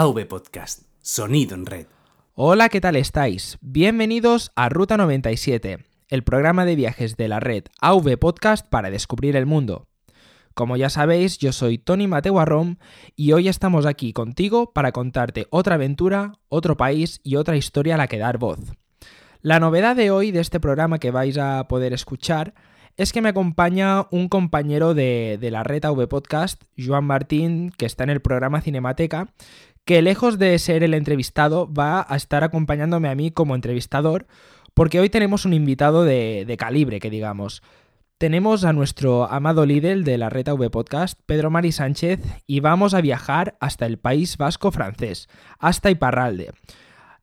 AV Podcast, sonido en red. Hola, ¿qué tal estáis? Bienvenidos a Ruta 97, el programa de viajes de la red AV Podcast para descubrir el mundo. Como ya sabéis, yo soy Tony Mateo Arrom y hoy estamos aquí contigo para contarte otra aventura, otro país y otra historia a la que dar voz. La novedad de hoy de este programa que vais a poder escuchar es que me acompaña un compañero de, de la red AV Podcast, Joan Martín, que está en el programa Cinemateca, que lejos de ser el entrevistado va a estar acompañándome a mí como entrevistador, porque hoy tenemos un invitado de, calibre, que digamos. Tenemos a nuestro amado líder de la Reta V Podcast, Pedro Mari Sánchez, y vamos a viajar hasta el País Vasco francés, hasta Iparralde.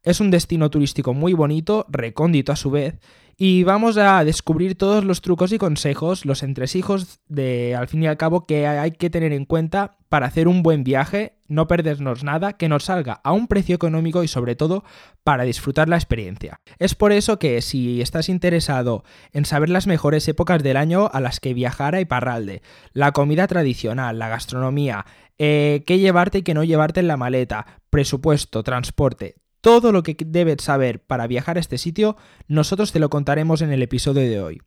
Es un destino turístico muy bonito, recóndito a su vez, y vamos a descubrir todos los trucos y consejos, los entresijos de, al fin y al cabo, que hay que tener en cuenta para hacer un buen viaje, no perdernos nada, que nos salga a un precio económico y sobre todo para disfrutar la experiencia. Es por eso que si estás interesado en saber las mejores épocas del año a las que viajar a Iparralde, la comida tradicional, la gastronomía, eh, qué llevarte y qué no llevarte en la maleta, presupuesto, transporte, todo lo que debes saber para viajar a este sitio, nosotros te lo contaremos en el episodio de hoy.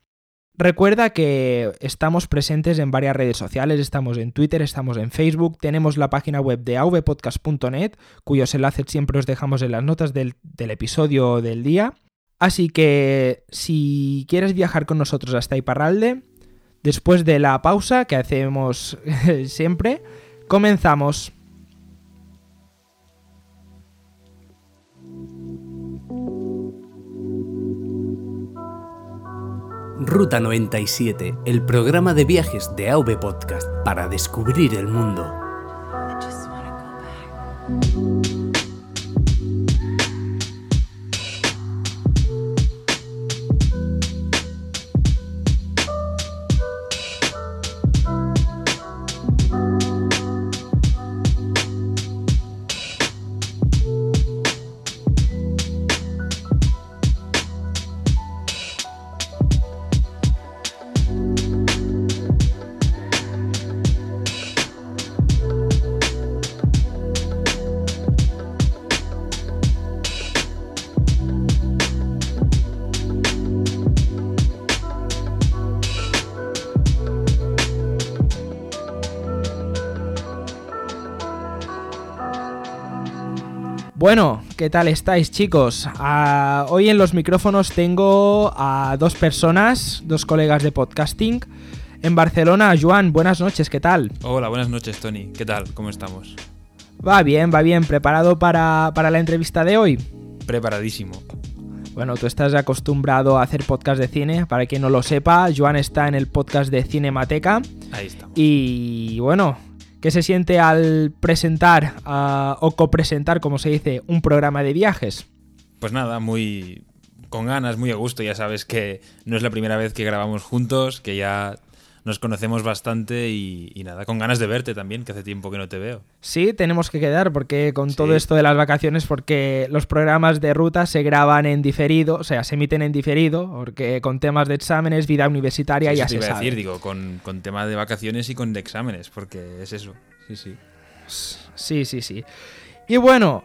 Recuerda que estamos presentes en varias redes sociales, estamos en Twitter, estamos en Facebook, tenemos la página web de avpodcast.net, cuyos enlaces siempre os dejamos en las notas del, del, episodio del día. Así que si quieres viajar con nosotros hasta Iparralde, después de la pausa que hacemos siempre, comenzamos. Ruta 97, el programa de viajes de AV Podcast para descubrir el mundo. ¿Qué tal estáis chicos? Ah, hoy en los micrófonos tengo a dos personas, dos colegas de podcasting. En Barcelona, Joan, buenas noches, ¿qué tal? Hola, buenas noches Tony, ¿qué tal? ¿Cómo estamos? Va bien, va bien, ¿preparado para, para la entrevista de hoy? Preparadísimo. Bueno, tú estás acostumbrado a hacer podcast de cine. Para quien no lo sepa, Joan está en el podcast de Cinemateca. Ahí está. Y bueno, ¿Qué se siente al presentar o copresentar, como se dice, un programa de viajes? Pues nada, muy con ganas, muy a gusto. Ya sabes que no es la primera vez que grabamos juntos, que ya nos conocemos bastante y, nada, con ganas de verte también, que hace tiempo que no te veo. Sí, tenemos que quedar porque con todo esto de las vacaciones, porque los programas de ruta se graban en diferido, o sea, se emiten en diferido, porque con temas de exámenes, vida universitaria ya se iba a decir, digo, con, con tema de vacaciones y con de exámenes, porque es eso. Sí, sí. Sí, sí, sí. Y bueno,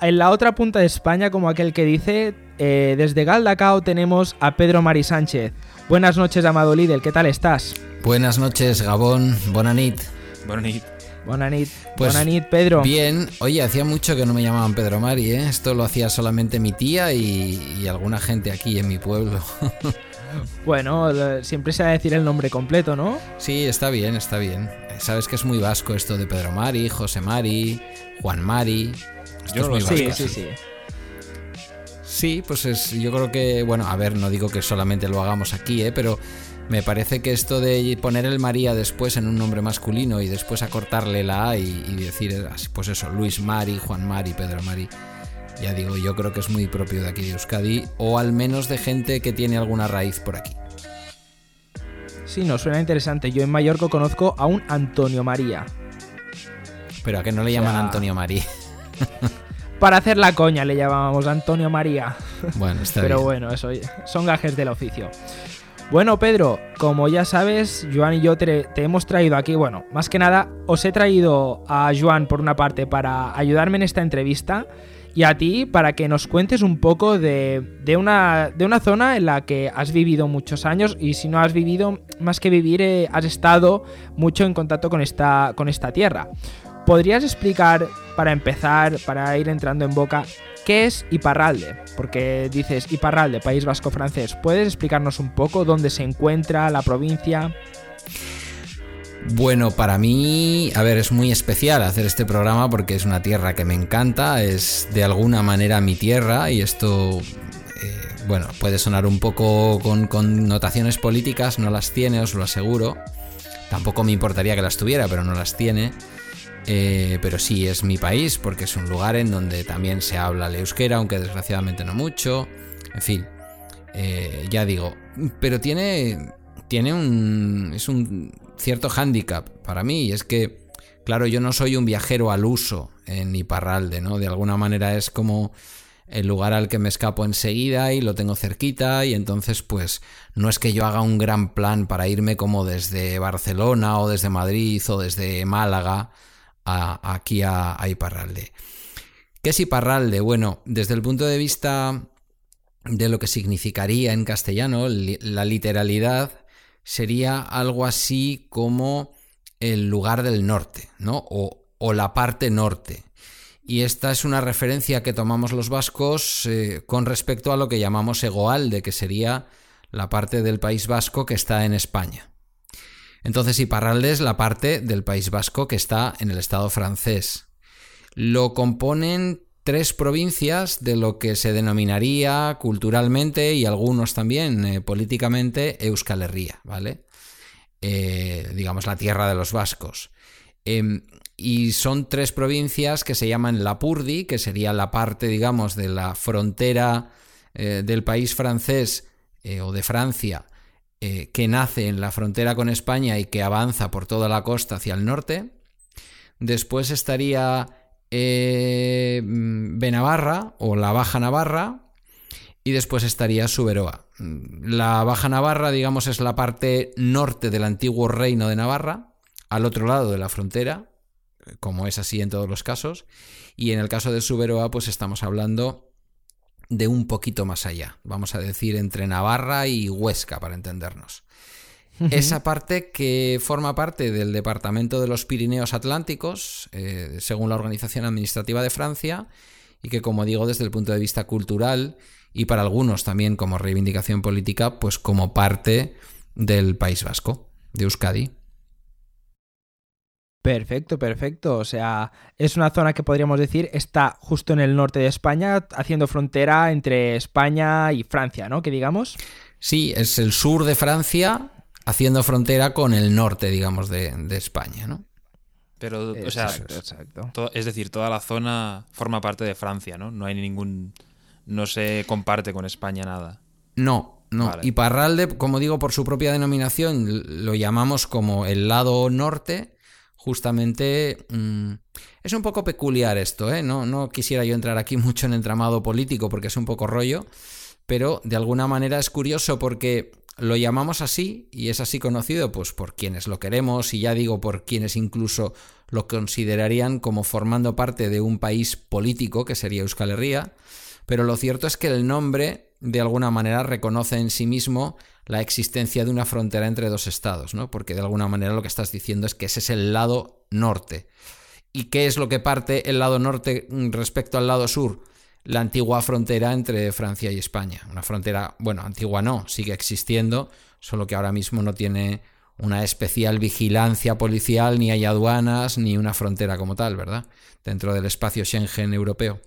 en la otra punta de España, como aquel que dice, eh, desde Galdacao tenemos a Pedro Mari Sánchez. Buenas noches, amado líder, ¿qué tal estás? Buenas noches, Gabón. Bonanit. Bonanit. Bonanit. Pues Bonanit, Pedro. Bien, oye, hacía mucho que no me llamaban Pedro Mari, ¿eh? Esto lo hacía solamente mi tía y, alguna gente aquí en mi pueblo. bueno, siempre se va a decir el nombre completo, ¿no? Sí, está bien, está bien. Sabes que es muy vasco esto de Pedro Mari, José Mari, Juan Mari. Esto es muy vasco. Sí, sí, sí. Sí, pues es, yo creo que, bueno, a ver, no digo que solamente lo hagamos aquí, ¿eh? pero me parece que esto de poner el María después en un nombre masculino y después acortarle la A y, decir, pues eso, Luis Mari, Juan Mari, Pedro Mari, ya digo, yo creo que es muy propio de aquí de Euskadi o al menos de gente que tiene alguna raíz por aquí. Sí, nos suena interesante. Yo en Mallorca conozco a un Antonio María. Pero a que no le llaman Antonio María. Para hacer la coña le llamábamos Antonio María. Bueno, está Pero bueno, eso son gajes del oficio. Bueno, Pedro, como ya sabes, Joan y yo te, hemos traído aquí, bueno, más que nada, os he traído a Joan por una parte para ayudarme en esta entrevista y a ti para que nos cuentes un poco de, una, de una zona en la que has vivido muchos años y si no has vivido, más que vivir, eh, has estado mucho en contacto con esta, con esta tierra. ¿Podrías explicar, para empezar, para ir entrando en boca, qué es Iparralde? Porque dices Iparralde, País Vasco francés. ¿Puedes explicarnos un poco dónde se encuentra la provincia? Bueno, para mí, a ver, es muy especial hacer este programa porque es una tierra que me encanta, es de alguna manera mi tierra y esto, eh, bueno, puede sonar un poco con connotaciones políticas, no las tiene, os lo aseguro. Tampoco me importaría que las tuviera, pero no las tiene. Eh, pero sí, es mi país porque es un lugar en donde también se habla el euskera, aunque desgraciadamente no mucho. En fin, eh, ya digo, pero tiene, tiene un, es un cierto hándicap para mí y es que, claro, yo no soy un viajero al uso en Iparralde, ¿no? De alguna manera es como el lugar al que me escapo enseguida y lo tengo cerquita y entonces pues no es que yo haga un gran plan para irme como desde Barcelona o desde Madrid o desde Málaga aquí a, Iparralde. ¿Qué es Iparralde? Bueno, desde el punto de vista de lo que significaría en castellano, la literalidad sería algo así como el lugar del norte, ¿no? O, la parte norte. Y esta es una referencia que tomamos los vascos eh, con respecto a lo que llamamos Egoalde, que sería la parte del País Vasco que está en España. Entonces Iparralde es la parte del País Vasco que está en el Estado francés. Lo componen tres provincias de lo que se denominaría culturalmente y algunos también eh, políticamente Euskal Herria, ¿vale? Eh, digamos la tierra de los vascos. Em, y son tres provincias que se llaman Lapurdi, que sería la parte, digamos, de la frontera eh, del país francés o de Francia eh, que nace en la frontera con España y que avanza por toda la costa hacia el norte. Después estaría eh, Benavarra o la Baja Navarra. Y después estaría Suberoa. La Baja Navarra, digamos, es la parte norte del antiguo reino de Navarra, al otro lado de la frontera, como es así en todos los casos. Y en el caso de Suberoa, pues estamos hablando de un poquito más allá, vamos a decir entre Navarra y Huesca para entendernos. Esa parte que forma parte del Departamento de los Pirineos Atlánticos, eh, según la Organización Administrativa de Francia, y que, como digo, desde el punto de vista cultural y para algunos también como reivindicación política, pues como parte del País Vasco, de Euskadi. Perfecto, perfecto. O sea, es una zona que podríamos decir está justo en el norte de España, haciendo frontera entre España y Francia, ¿no? Que digamos. Sí, es el sur de Francia haciendo frontera con el norte, digamos, de, España, ¿no? Pero, o sea, exacto. es decir, toda la zona forma parte de Francia, ¿no? No hay ningún. No se comparte con España nada. No, no. Y Parralde, como digo, por su propia denominación, lo llamamos como el lado norte justamente mm, es un poco peculiar esto, ¿eh? No, no quisiera yo entrar aquí mucho en entramado político porque es un poco rollo, pero de alguna manera es curioso porque lo llamamos así y es así conocido pues por quienes lo queremos y ya digo por quienes incluso lo considerarían como formando parte de un país político que sería Euskal Herria, pero lo cierto es que el nombre de alguna manera reconoce en sí mismo la existencia de una frontera entre dos estados, ¿no? Porque de alguna manera lo que estás diciendo es que ese es el lado norte. ¿Y qué es lo que parte el lado norte respecto al lado sur? La antigua frontera entre Francia y España. Una frontera, bueno, antigua no, sigue existiendo, solo que ahora mismo no tiene una especial vigilancia policial, ni hay aduanas, ni una frontera como tal, ¿verdad? Dentro del espacio Schengen europeo.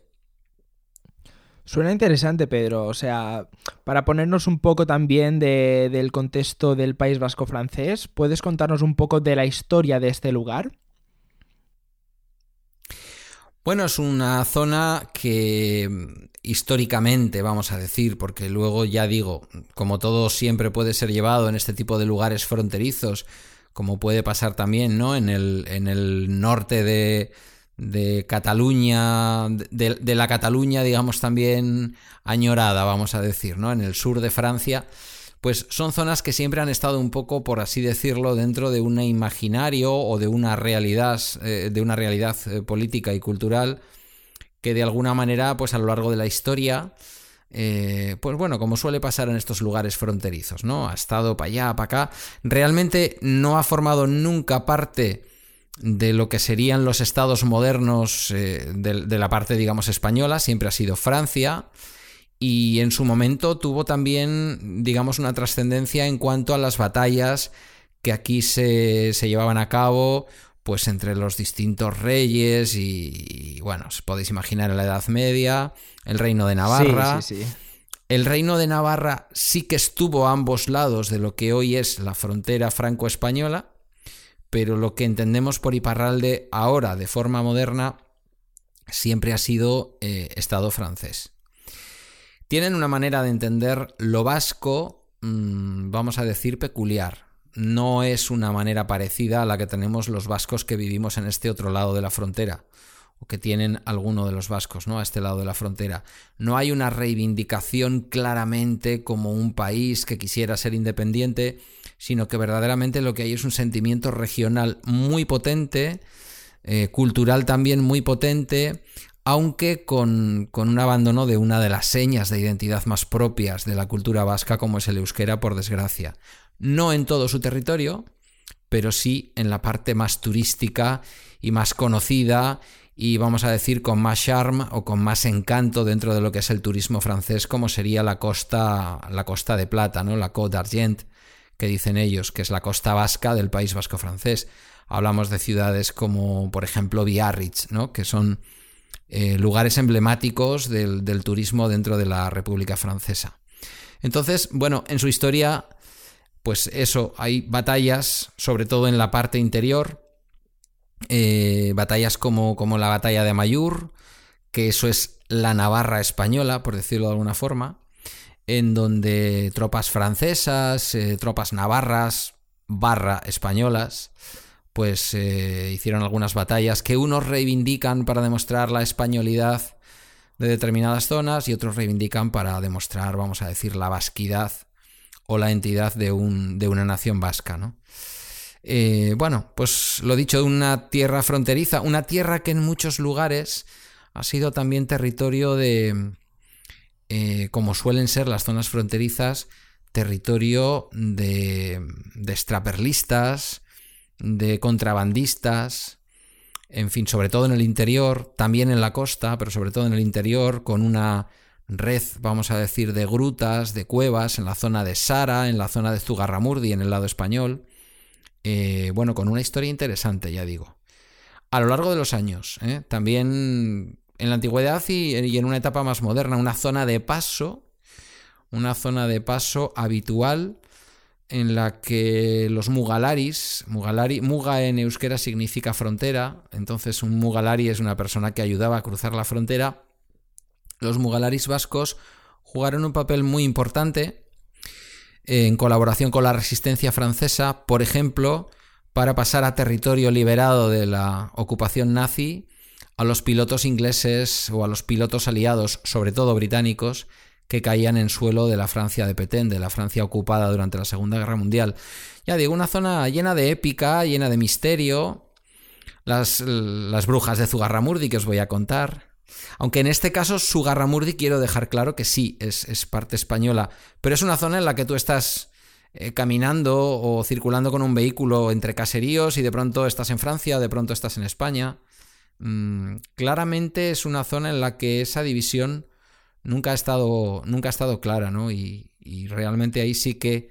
Suena interesante, Pedro. O sea, para ponernos un poco también del contexto del País Vasco francés, ¿puedes contarnos un poco de la historia de este lugar? Bueno, es una zona que históricamente, vamos a decir, porque luego ya digo, como todo siempre puede ser llevado en este tipo de lugares fronterizos, como puede pasar también, ¿no? En el, en el norte de, de Cataluña, de, la Cataluña, digamos, también añorada, vamos a decir, ¿no? En el sur de Francia, pues son zonas que siempre han estado un poco, por así decirlo, dentro de un imaginario o de una realidad, eh, de una realidad eh, política y cultural que de alguna manera, pues a lo largo de la historia, eh, pues bueno, como suele pasar en estos lugares fronterizos, ¿no? Ha estado para allá, para acá. Realmente no ha formado nunca parte de lo que serían los estados modernos de, de, la parte, digamos, española, siempre ha sido Francia y en su momento tuvo también, digamos, una trascendencia en cuanto a las batallas que aquí se, se, llevaban a cabo, pues entre los distintos reyes y, y, bueno, os podéis imaginar en la Edad Media, el reino de Navarra. Sí, sí, sí. El reino de Navarra sí que estuvo a ambos lados de lo que hoy es la frontera franco-española, pero lo que entendemos por Iparralde ahora, de forma moderna, siempre ha sido eh, Estado francés tienen una manera de entender lo vasco, mmm, vamos a decir, peculiar. No es una manera parecida a la que tenemos los vascos que vivimos en este otro lado de la frontera, o que tienen alguno de los vascos, ¿no? A este lado de la frontera. No hay una reivindicación claramente como un país que quisiera ser independiente, sino que verdaderamente lo que hay es un sentimiento regional muy potente, eh, cultural también muy potente, aunque con, con, un abandono de una de las señas de identidad más propias de la cultura vasca, como es el euskera, por desgracia. No en todo su territorio, pero sí en la parte más turística y más conocida y vamos a decir con más charme o con más encanto dentro de lo que es el turismo francés, como sería la costa, la costa de plata, ¿no? La Côte d'Argent, que dicen ellos, que es la costa vasca del país vasco francés. Hablamos de ciudades como, por ejemplo, Biarritz, ¿no? Que son eh, lugares emblemáticos del, turismo dentro de la República Francesa. Entonces, bueno, en su historia, pues eso, hay batallas, sobre todo en la parte interior, eh, batallas como, como la batalla de Mayur, que eso es la Navarra española, por decirlo de alguna forma, en donde tropas francesas, eh, tropas navarras, barra españolas, pues eh, hicieron algunas batallas que unos reivindican para demostrar la españolidad de determinadas zonas y otros reivindican para demostrar, vamos a decir, la vasquidad o la entidad de, un, de una nación vasca, ¿no? Eh, bueno, pues lo dicho, una tierra fronteriza, una tierra que en muchos lugares ha sido también territorio de, eh, como suelen ser las zonas fronterizas, territorio de, extraperlistas, de contrabandistas, en fin, sobre todo en el interior, también en la costa, pero sobre todo en el interior, con una red, vamos a decir, de grutas, de cuevas, en la zona de Sara, en la zona de Zugarramurdi, en el lado español. Eh, bueno, con una historia interesante, ya digo. A lo largo de los años, ¿eh? también en la antigüedad y, en una etapa más moderna, una zona de paso, una zona de paso habitual en la que los mugalaris, mugalari, muga en euskera significa frontera, entonces un mugalari es una persona que ayudaba a cruzar la frontera. Los mugalaris vascos jugaron un papel muy importante en colaboración con la resistencia francesa, por ejemplo, para pasar a territorio liberado de la ocupación nazi a los pilotos ingleses o a los pilotos aliados, sobre todo británicos, que caían en suelo de la Francia de Petén, de la Francia ocupada durante la Segunda Guerra Mundial. Ya digo, una zona llena de épica, llena de misterio. Las, las brujas de Zugarramurdi que os voy a contar. Aunque en este caso Zugarramurdi quiero dejar claro que sí, es, es parte española, pero es una zona en la que tú estás eh, caminando o circulando con un vehículo entre caseríos y de pronto estás en Francia, de pronto estás en España. Mm, claramente es una zona en la que esa división nunca ha estado, nunca ha estado clara, ¿no? Y, realmente ahí sí que,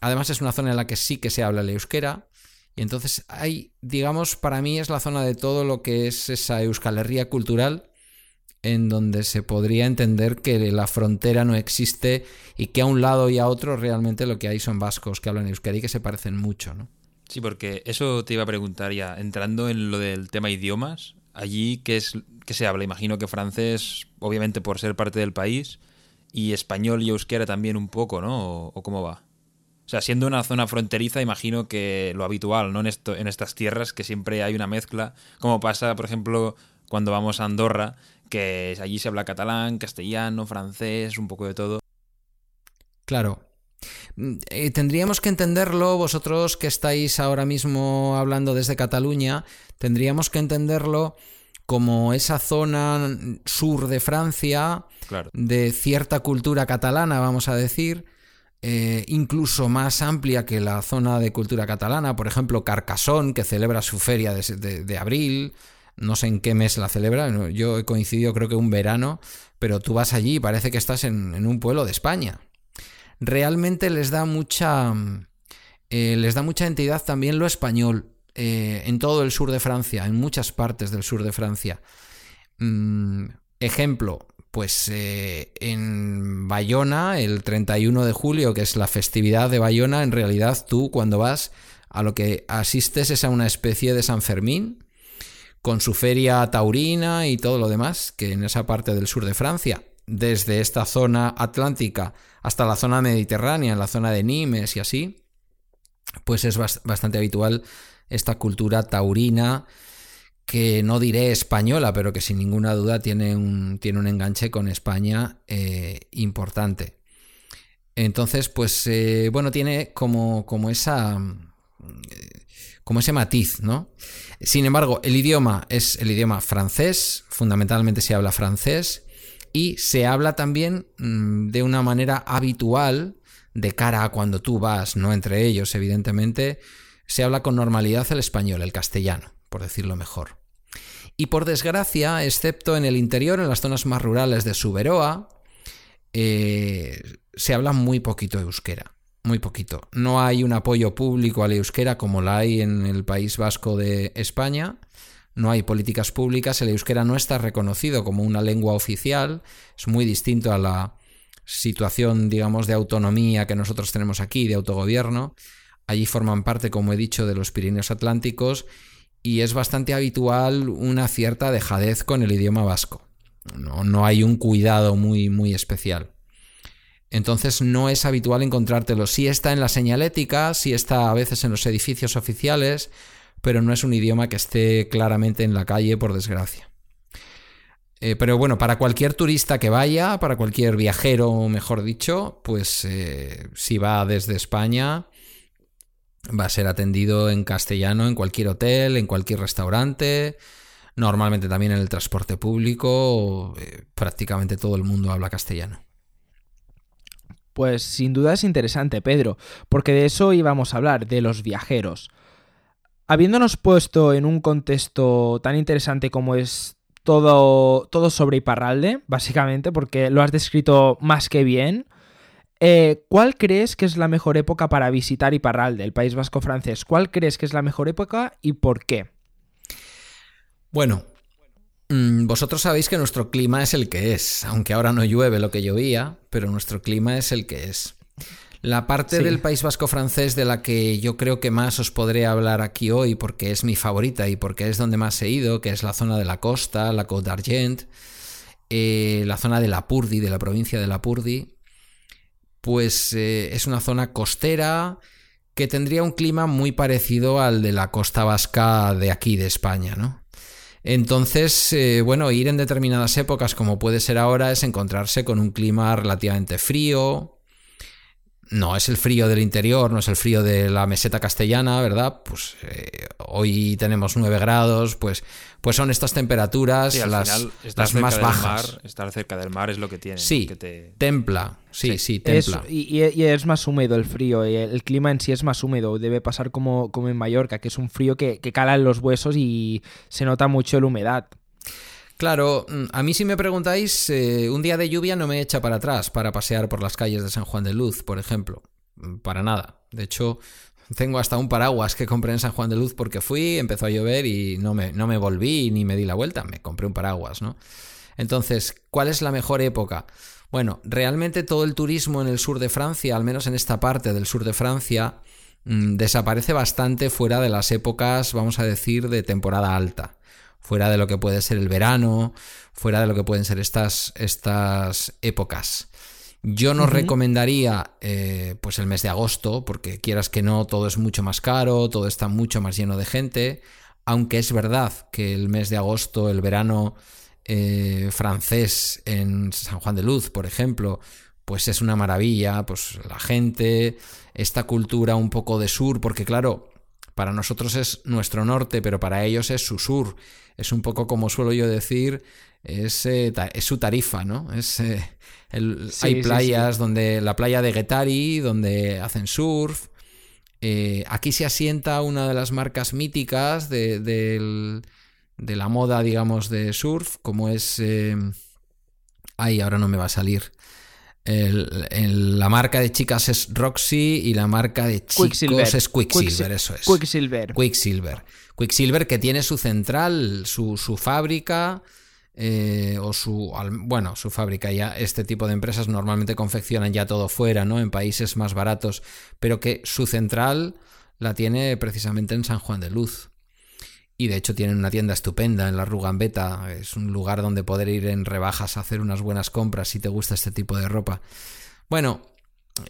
además es una zona en la que sí que se habla el euskera, y entonces hay, digamos, para mí es la zona de todo lo que es esa euskalería cultural, en donde se podría entender que la frontera no existe y que a un lado y a otro realmente lo que hay son vascos que hablan euskera y que se parecen mucho, ¿no? Sí, porque eso te iba a preguntar ya, entrando en lo del tema idiomas, allí ¿qué es que se habla? Imagino que francés, obviamente por ser parte del país, y español y euskera también un poco, ¿no? ¿O, o cómo va? O sea, siendo una zona fronteriza, imagino que lo habitual, ¿no? En, esto, en estas tierras, que siempre hay una mezcla, como pasa, por ejemplo, cuando vamos a Andorra, que allí se habla catalán, castellano, francés, un poco de todo. Claro, eh, tendríamos que entenderlo, vosotros que estáis ahora mismo hablando desde Cataluña, tendríamos que entenderlo como esa zona sur de Francia, de cierta cultura catalana, vamos a decir, eh, incluso más amplia que la zona de cultura catalana, por ejemplo, Carcassonne, que celebra su feria de, abril, no sé en qué mes la celebra, yo he coincidido creo que un verano, pero tú vas allí y parece que estás en, un pueblo de España. Realmente les da mucha, eh, les da mucha entidad también lo español, eh, en todo el sur de Francia, en muchas partes del sur de Francia. Mm, ejemplo, pues eh, en Bayona, el 31 de julio, que es la festividad de Bayona, en realidad tú cuando vas a lo que asistes es a una especie de San Fermín, con su feria taurina y todo lo demás, que en esa parte del sur de Francia, desde esta zona atlántica hasta la zona mediterránea, en la zona de Nimes y así, pues es bastante habitual esta cultura taurina que no diré española, pero que sin ninguna duda tiene un, tiene un enganche con España eh, importante. Entonces, pues eh, bueno, tiene como, como esa. como ese matiz, ¿no? Sin embargo, el idioma es el idioma francés, fundamentalmente se habla francés, y se habla también mm, de una manera habitual, de cara a cuando tú vas, no entre ellos, evidentemente, se habla con normalidad el español, el castellano, por decirlo mejor. Y por desgracia, excepto en el interior, en las zonas más rurales de Suberoa, eh, se habla muy poquito euskera. Muy poquito. No hay un apoyo público al euskera como la hay en el País Vasco de España. No hay políticas públicas. El euskera no está reconocido como una lengua oficial. Es muy distinto a la situación, digamos, de autonomía que nosotros tenemos aquí, de autogobierno. Allí forman parte, como he dicho, de los Pirineos Atlánticos y es bastante habitual una cierta dejadez con el idioma vasco. No, hay un cuidado muy, muy especial. Entonces no es habitual encontrártelo. Sí está en la señalética, sí está a veces en los edificios oficiales, pero no es un idioma que esté claramente en la calle, por desgracia. Eh, pero bueno, para cualquier turista que vaya, para cualquier viajero, mejor dicho, pues eh, si va desde España, va a ser atendido en castellano en cualquier hotel, en cualquier restaurante, normalmente también en el transporte público, eh, prácticamente todo el mundo habla castellano. Pues sin duda es interesante, Pedro, porque de eso íbamos a hablar, de los viajeros. Habiéndonos puesto en un contexto tan interesante como es todo, todo sobre Iparralde, básicamente, porque lo has descrito más que bien, eh, ¿Cuál crees que es la mejor época para visitar Iparralde, el País Vasco francés? ¿Cuál crees que es la mejor época y por qué? Bueno, mm, vosotros sabéis que nuestro clima es el que es, aunque ahora no llueve lo que llovía, pero nuestro clima es el que es. La parte del País Vasco francés de la que yo creo que más os podré hablar aquí hoy, porque es mi favorita y porque es donde más he ido, que es la zona de la costa, la Côte d'Argent, eh, la zona de la Purdi, de la provincia de la Purdi, pues eh, es una zona costera que tendría un clima muy parecido al de la costa vasca de aquí, de España, ¿no? Entonces, eh, bueno, ir en determinadas épocas, como puede ser ahora, es encontrarse con un clima relativamente frío, no es el frío del interior, no es el frío de la meseta castellana, ¿verdad? Pues eh, hoy tenemos 9 grados, pues, pues son estas temperaturas las, más bajas. estar cerca del mar es lo que tiene. Sí, te... templa, sí, sí, templa. y, es más húmedo el frío, y el clima en sí es más húmedo, debe pasar como, como en Mallorca, que es un frío que, que cala en los huesos y se nota mucho la humedad. Claro, mm, a mí si me preguntáis, eh, un día de lluvia no me echa para atrás para pasear por las calles de San Juan de Luz, por ejemplo. Mm, para nada. De hecho, tengo hasta un paraguas que compré en San Juan de Luz porque fui, empezó a llover y no me, no me volví ni me di la vuelta, me compré un paraguas, ¿no? Entonces, ¿cuál es la mejor época? Bueno, realmente todo el turismo en el sur de Francia, al menos en esta parte del sur de Francia, mm, desaparece bastante fuera de las épocas, vamos a decir, de temporada alta fuera de lo que puede ser el verano, fuera de lo que pueden ser estas, estas épocas. Yo no recomendaría eh, pues el mes de agosto, porque quieras que no, todo es mucho más caro, todo está mucho más lleno de gente, aunque es verdad que el mes de agosto, el verano eh, francés en San Juan de Luz, por ejemplo, pues es una maravilla, pues la gente, esta cultura un poco de sur, porque claro, para nosotros es nuestro norte, pero para ellos es su sur. Es un poco como suelo yo decir, es, eh, es su tarifa, ¿no? Es, eh, hay playas donde la playa de Getari, donde hacen surf. Eh, aquí se asienta una de las marcas míticas de, la moda, digamos, de surf, como es... ay, ahora no me va a salir la marca de chicas es Roxy y la marca de chicos es Quicksilver, eso es. Quicksilver. Quicksilver. Quicksilver que tiene su central, su, fábrica, eh, o su, bueno, su fábrica ya, este tipo de empresas normalmente confeccionan ya todo fuera, ¿no? En países más baratos, pero que su central la tiene precisamente en San Juan de Luz. Y de hecho tienen una tienda estupenda en la Rugambeta. Es un lugar donde poder ir en rebajas a hacer unas buenas compras si te gusta este tipo de ropa. Bueno,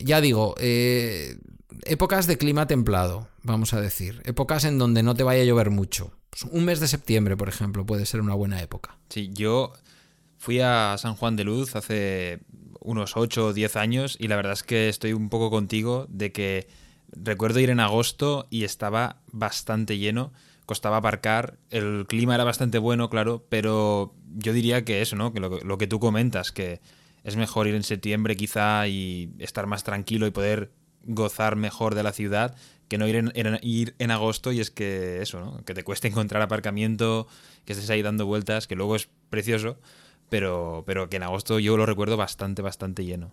ya digo, eh, épocas de clima templado, vamos a decir. Épocas en donde no te vaya a llover mucho. Pues un mes de septiembre, por ejemplo, puede ser una buena época. Sí, yo fui a San Juan de Luz hace unos 8 o 10 años y la verdad es que estoy un poco contigo de que recuerdo ir en agosto y estaba bastante lleno costaba aparcar, el clima era bastante bueno, claro, pero yo diría que eso, ¿no? Que lo, que tú comentas, que es mejor ir en septiembre quizá y estar más tranquilo y poder gozar mejor de la ciudad que no ir en, ir en agosto y es que eso, ¿no? Que te cueste encontrar aparcamiento, que estés ahí dando vueltas, que luego es precioso, pero, pero que en agosto yo lo recuerdo bastante, bastante lleno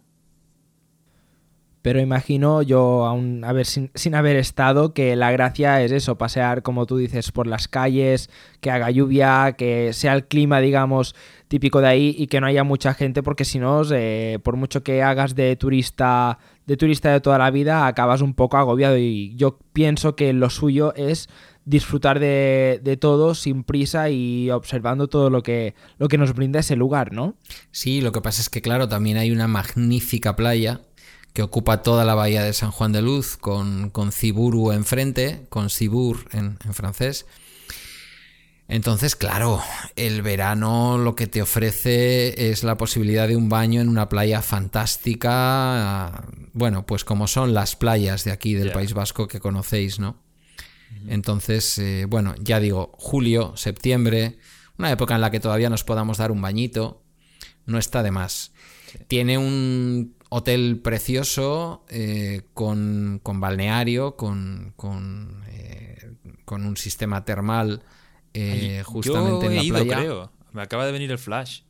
pero imagino yo, aún haber, sin, sin, haber estado, que la gracia es eso, pasear, como tú dices, por las calles, que haga lluvia, que sea el clima, digamos, típico de ahí y que no haya mucha gente, porque si no, eh, por mucho que hagas de turista, de turista de toda la vida, acabas un poco agobiado y yo pienso que lo suyo es disfrutar de, de, todo sin prisa y observando todo lo que, lo que nos brinda ese lugar, ¿no? Sí, lo que pasa es que, claro, también hay una magnífica playa que ocupa toda la bahía de San Juan de Luz, con, con Ciburu enfrente, con Cibur en, francés. Entonces, claro, el verano lo que te ofrece es la posibilidad de un baño en una playa fantástica, bueno, pues como son las playas de aquí del País Vasco que conocéis, ¿no? Entonces, eh, bueno, ya digo, julio, septiembre, una época en la que todavía nos podamos dar un bañito, no está de más. Tiene un hotel precioso, eh, con, balneario, con, eh, con, un sistema termal eh, justamente en la playa. Creo. Me acaba de venir el flash.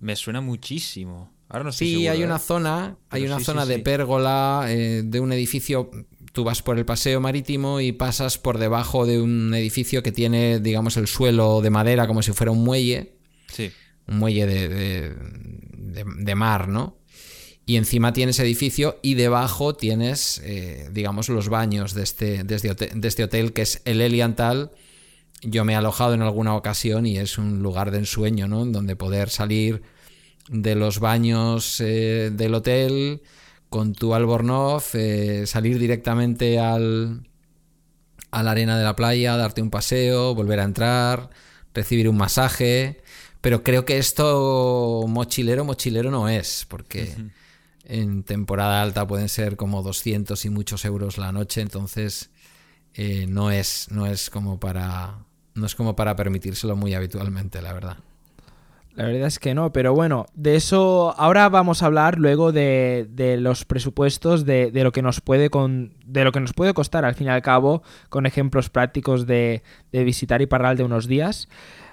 Me suena muchísimo. Ahora no sí, hay una zona, hay una zona de pérgola de un edificio. Tú vas por el paseo marítimo y pasas por debajo de un edificio que tiene, digamos, el suelo de madera como si fuera un muelle. Sí. Un muelle de, de mar, ¿no? Y encima tienes edificio y debajo tienes, eh, digamos, los baños de este, este, este hotel que es el Eliantal. Yo me he alojado en alguna ocasión y es un lugar de ensueño, ¿no? En donde poder salir de los baños eh, del hotel con tu albornoz, eh, salir directamente al, a la arena de la playa, darte un paseo, volver a entrar, recibir un masaje. Pero creo que esto mochilero, mochilero no es, porque en temporada alta pueden ser como 200 y muchos euros la noche, entonces eh, no, es, no, es como para, no es como para permitírselo muy habitualmente, la verdad. La verdad es que no, pero bueno, de eso ahora vamos a hablar luego de, de los presupuestos, de, de, lo que nos puede con, de lo que nos puede costar al fin y al cabo, con ejemplos prácticos de, de visitar Iparral de unos días.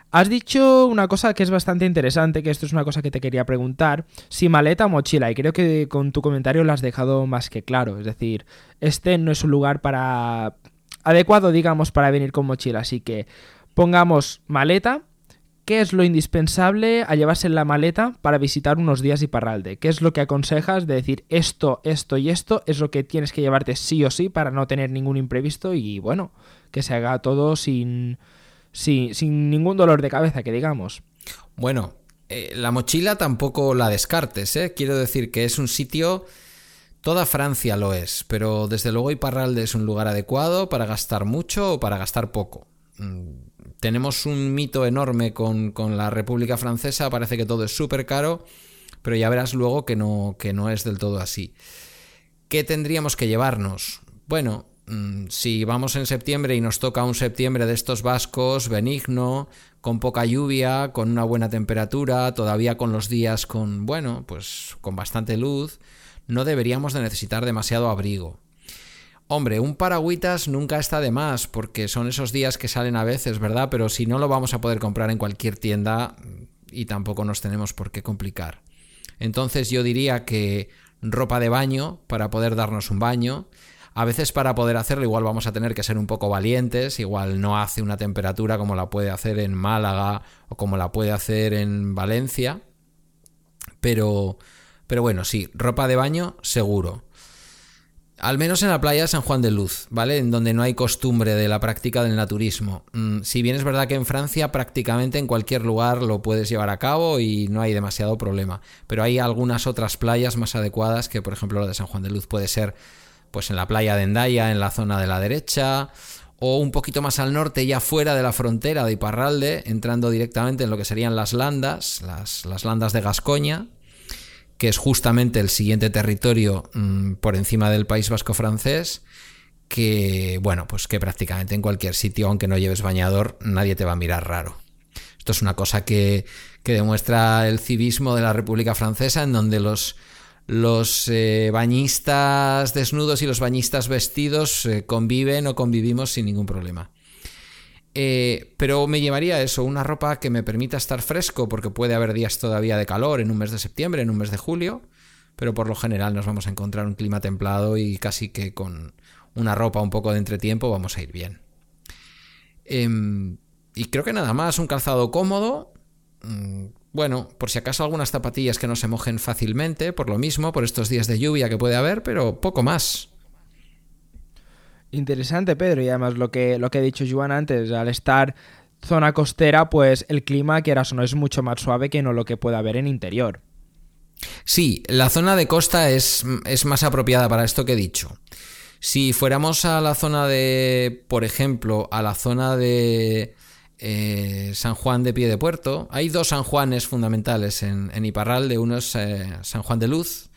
Has dicho una cosa que es bastante interesante, que esto es una cosa que te quería preguntar, si maleta o mochila, y creo que con tu comentario lo has dejado más que claro, es decir, este no es un lugar para adecuado, digamos, para venir con mochila, así que pongamos maleta, ¿qué es lo indispensable a llevarse en la maleta para visitar unos días y Parralde? ¿Qué es lo que aconsejas de decir esto, esto y esto es lo que tienes que llevarte sí o sí para no tener ningún imprevisto y bueno, que se haga todo sin sin, ningún dolor de cabeza, que digamos. Bueno, eh, la mochila tampoco la descartes, ¿eh? Quiero decir que es un sitio... Toda Francia lo es, pero desde luego Iparralde es un lugar adecuado para gastar mucho o para gastar poco. Mm, tenemos un mito enorme con, con la República Francesa, parece que todo es súper caro. pero ya verás luego que no, que no es del todo así. ¿Qué tendríamos que llevarnos? Bueno, si vamos en septiembre y nos toca un septiembre de estos vascos, benigno, con poca lluvia, con una buena temperatura, todavía con los días con, bueno, pues con bastante luz, no deberíamos de necesitar demasiado abrigo. Hombre, un paragüitas nunca está de más, porque son esos días que salen a veces, ¿verdad? Pero si no lo vamos a poder comprar en cualquier tienda y tampoco nos tenemos por qué complicar. Entonces yo diría que ropa de baño para poder darnos un baño. A veces para poder hacerlo igual vamos a tener que ser un poco valientes, igual no hace una temperatura como la puede hacer en Málaga o como la puede hacer en Valencia. Pero, pero bueno, sí, ropa de baño seguro. Al menos en la playa de San Juan de Luz, ¿vale? En donde no hay costumbre de la práctica del naturismo. Mm, si bien es verdad que en Francia prácticamente en cualquier lugar lo puedes llevar a cabo y no hay demasiado problema. Pero hay algunas otras playas más adecuadas que, por ejemplo, la de San Juan de Luz puede ser pues en la playa de Endaya, en la zona de la derecha, o un poquito más al norte, ya fuera de la frontera de Iparralde, entrando directamente en lo que serían las landas, las, las landas de Gascoña, que es justamente el siguiente territorio mm, por encima del País Vasco francés, que, bueno, pues que prácticamente en cualquier sitio, aunque no lleves bañador, nadie te va a mirar raro. Esto es una cosa que, demuestra el civismo de la República Francesa, en donde los, los eh, bañistas desnudos y los bañistas vestidos eh, conviven o convivimos sin ningún problema. Eh, pero me llevaría eso, una ropa que me permita estar fresco, porque puede haber días todavía de calor en un mes de septiembre, en un mes de julio, pero por lo general nos vamos a encontrar un clima templado y casi que con una ropa un poco de entretiempo vamos a ir bien. Em, y creo que nada más, un calzado cómodo. Bueno, por si acaso algunas zapatillas que no se mojen fácilmente, por lo mismo, por estos días de lluvia que puede haber, pero poco más. Interesante, Pedro, y además lo que, lo que ha dicho Joan antes, al estar zona costera, pues el clima, quieras o no, es mucho más suave que no lo que puede haber en interior. Sí, la zona de costa es, es más apropiada para esto que he dicho. Si fuéramos a la zona de, por ejemplo, a la zona de eh, San Juan de Pie de Puerto, hay dos San Juanes fundamentales en, en Iparralde. Uno es eh, San Juan de Luz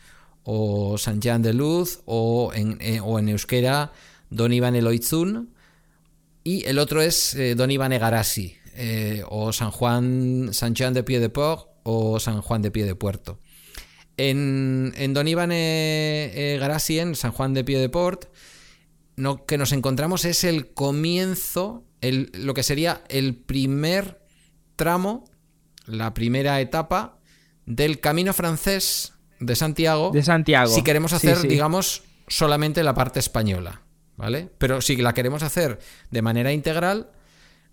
o San Jean de Luz o en, eh, o en Euskera Don Iván Eloizun, y el otro es Don Iván Egarasi, o San Juan, San Juan de Pie de Port, o San Juan de Pie de Puerto. En, Don Iván Egarasi, en San Juan de Pie de Port, lo que nos encontramos es el comienzo, el, lo que sería el primer tramo, la primera etapa del camino francés de Santiago. De Santiago. Si queremos hacer, digamos, solamente la parte española. Pero si la queremos hacer de manera integral,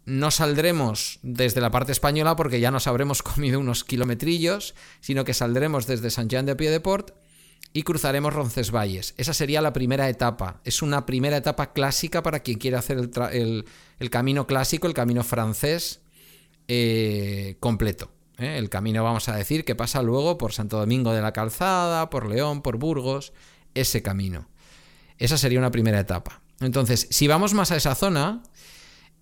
no saldremos desde la parte española porque ya nos habremos comido unos kilometrillos, sino que saldremos desde San Jean de Piedeport y cruzaremos Roncesvalles. Esa sería la primera etapa. Es una primera etapa clásica para quien quiera hacer el, camino clásico, el camino francés eh, completo. ¿eh? El camino, vamos a decir, que pasa luego por Santo Domingo de la Calzada, por León, por Burgos, ese camino. Esa sería una primera etapa. Entonces, si vamos más a esa zona,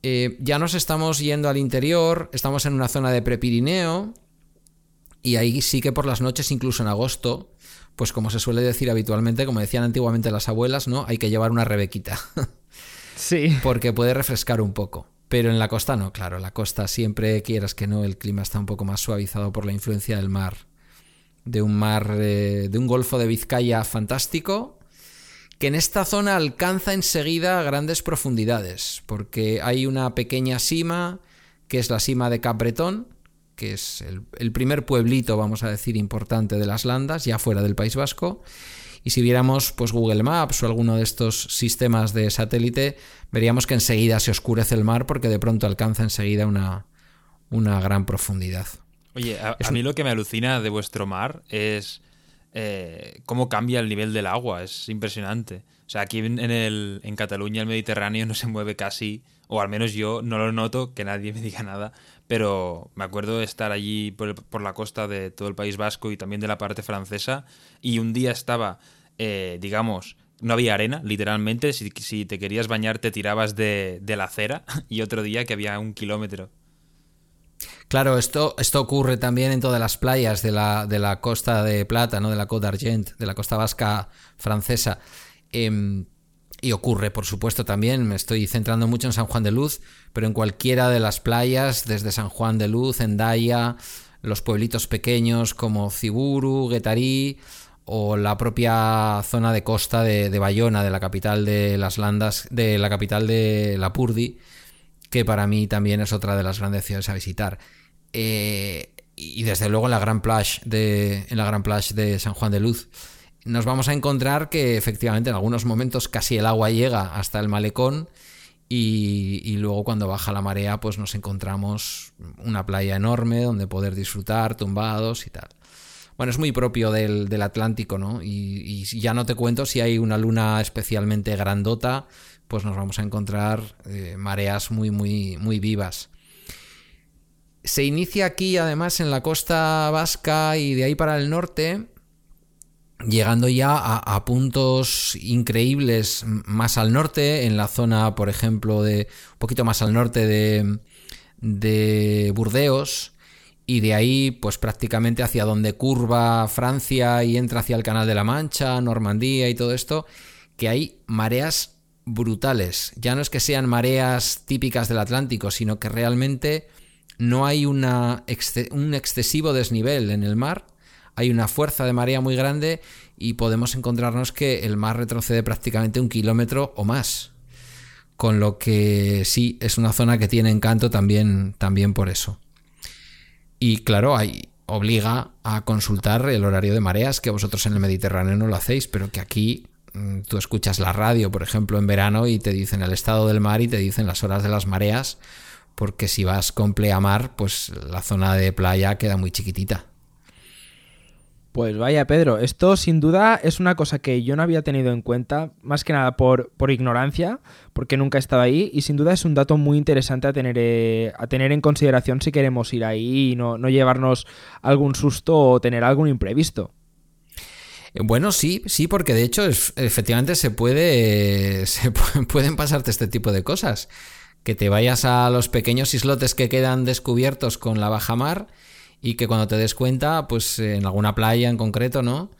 eh, ya nos estamos yendo al interior, estamos en una zona de Prepirineo, y ahí sí que por las noches, incluso en agosto, pues como se suele decir habitualmente, como decían antiguamente las abuelas, ¿no? Hay que llevar una rebequita. sí. Porque puede refrescar un poco. Pero en la costa no, claro, la costa siempre quieras que no, el clima está un poco más suavizado por la influencia del mar. De un mar, eh, de un golfo de Vizcaya fantástico que en esta zona alcanza enseguida grandes profundidades, porque hay una pequeña sima, que es la sima de Capretón, que es el, primer pueblito, vamos a decir, importante de las landas, ya fuera del País Vasco. Y si viéramos pues, Google Maps o alguno de estos sistemas de satélite, veríamos que enseguida se oscurece el mar porque de pronto alcanza enseguida una, una gran profundidad. Oye, a, mí lo que me alucina de vuestro mar es eh, cómo cambia el nivel del agua. Es impresionante. O sea, aquí en, el, en Cataluña el Mediterráneo no se mueve casi, o al menos yo no lo noto, que nadie me diga nada, pero me acuerdo de estar allí por, la costa de todo el País Vasco y también de la parte francesa, y un día estaba, eh, digamos, no había arena, literalmente, si, te querías bañar te tirabas de, de la acera, y otro día que había un kilómetro. Claro, esto, esto ocurre también en todas las playas de la, de la costa de Plata, ¿no? de la Côte d'Argent, de la costa vasca francesa. Em, y ocurre, por supuesto, también, me estoy centrando mucho en San Juan de Luz, pero en cualquiera de las playas, desde San Juan de Luz, Endaya, los pueblitos pequeños como Ciburu, Guetarí o la propia zona de costa de, Bayona, de la capital de las Landas, de la capital de Lapurdi, que para mí también es otra de las grandes ciudades a visitar. Eh, y desde luego en la Gran Plage de, en la Gran Plage de San Juan de Luz nos vamos a encontrar que efectivamente en algunos momentos casi el agua llega hasta el malecón y, luego cuando baja la marea pues nos encontramos una playa enorme donde poder disfrutar tumbados y tal. Bueno, es muy propio del, Atlántico, ¿no? Y, ya no te cuento si hay una luna especialmente grandota, pues nos vamos a encontrar eh, mareas muy, muy, muy vivas. Se inicia aquí además en la costa vasca y de ahí para el norte llegando ya a, puntos increíbles más al norte, en la zona, por ejemplo, de un poquito más al norte de, de Burdeos, y de ahí, pues prácticamente hacia donde curva Francia y entra hacia el Canal de la Mancha, Normandía y todo esto, que hay mareas brutales. Ya no es que sean mareas típicas del Atlántico, sino que realmente no hay un excesivo desnivel en el mar hay una fuerza de marea muy grande y podemos encontrarnos que el mar retrocede prácticamente un kilómetro o más. Con lo que sí, es una zona que tiene encanto también, también por eso. Y claro, hay, obliga a consultar el horario de mareas, que vosotros en el Mediterráneo no lo hacéis, pero que aquí mm, tú escuchas la radio, por ejemplo, en verano y te dicen el estado del mar y te dicen las horas de las mareas, porque si vas con pleamar, pues la zona de playa queda muy chiquitita. Pues vaya, Pedro, esto sin duda es una cosa que yo no había tenido en cuenta, más que nada por, por ignorancia, porque nunca he estado ahí, y sin duda es un dato muy interesante a tener, eh, a tener en consideración si queremos ir ahí y no, llevarnos algún susto o tener algún imprevisto. Eh, bueno, sí, sí, porque de hecho efectivamente se puede, se pueden pasarte este tipo de cosas. Que te vayas a los pequeños islotes que quedan descubiertos con la bajamar y que cuando te des cuenta, pues en alguna playa en concreto, ¿no?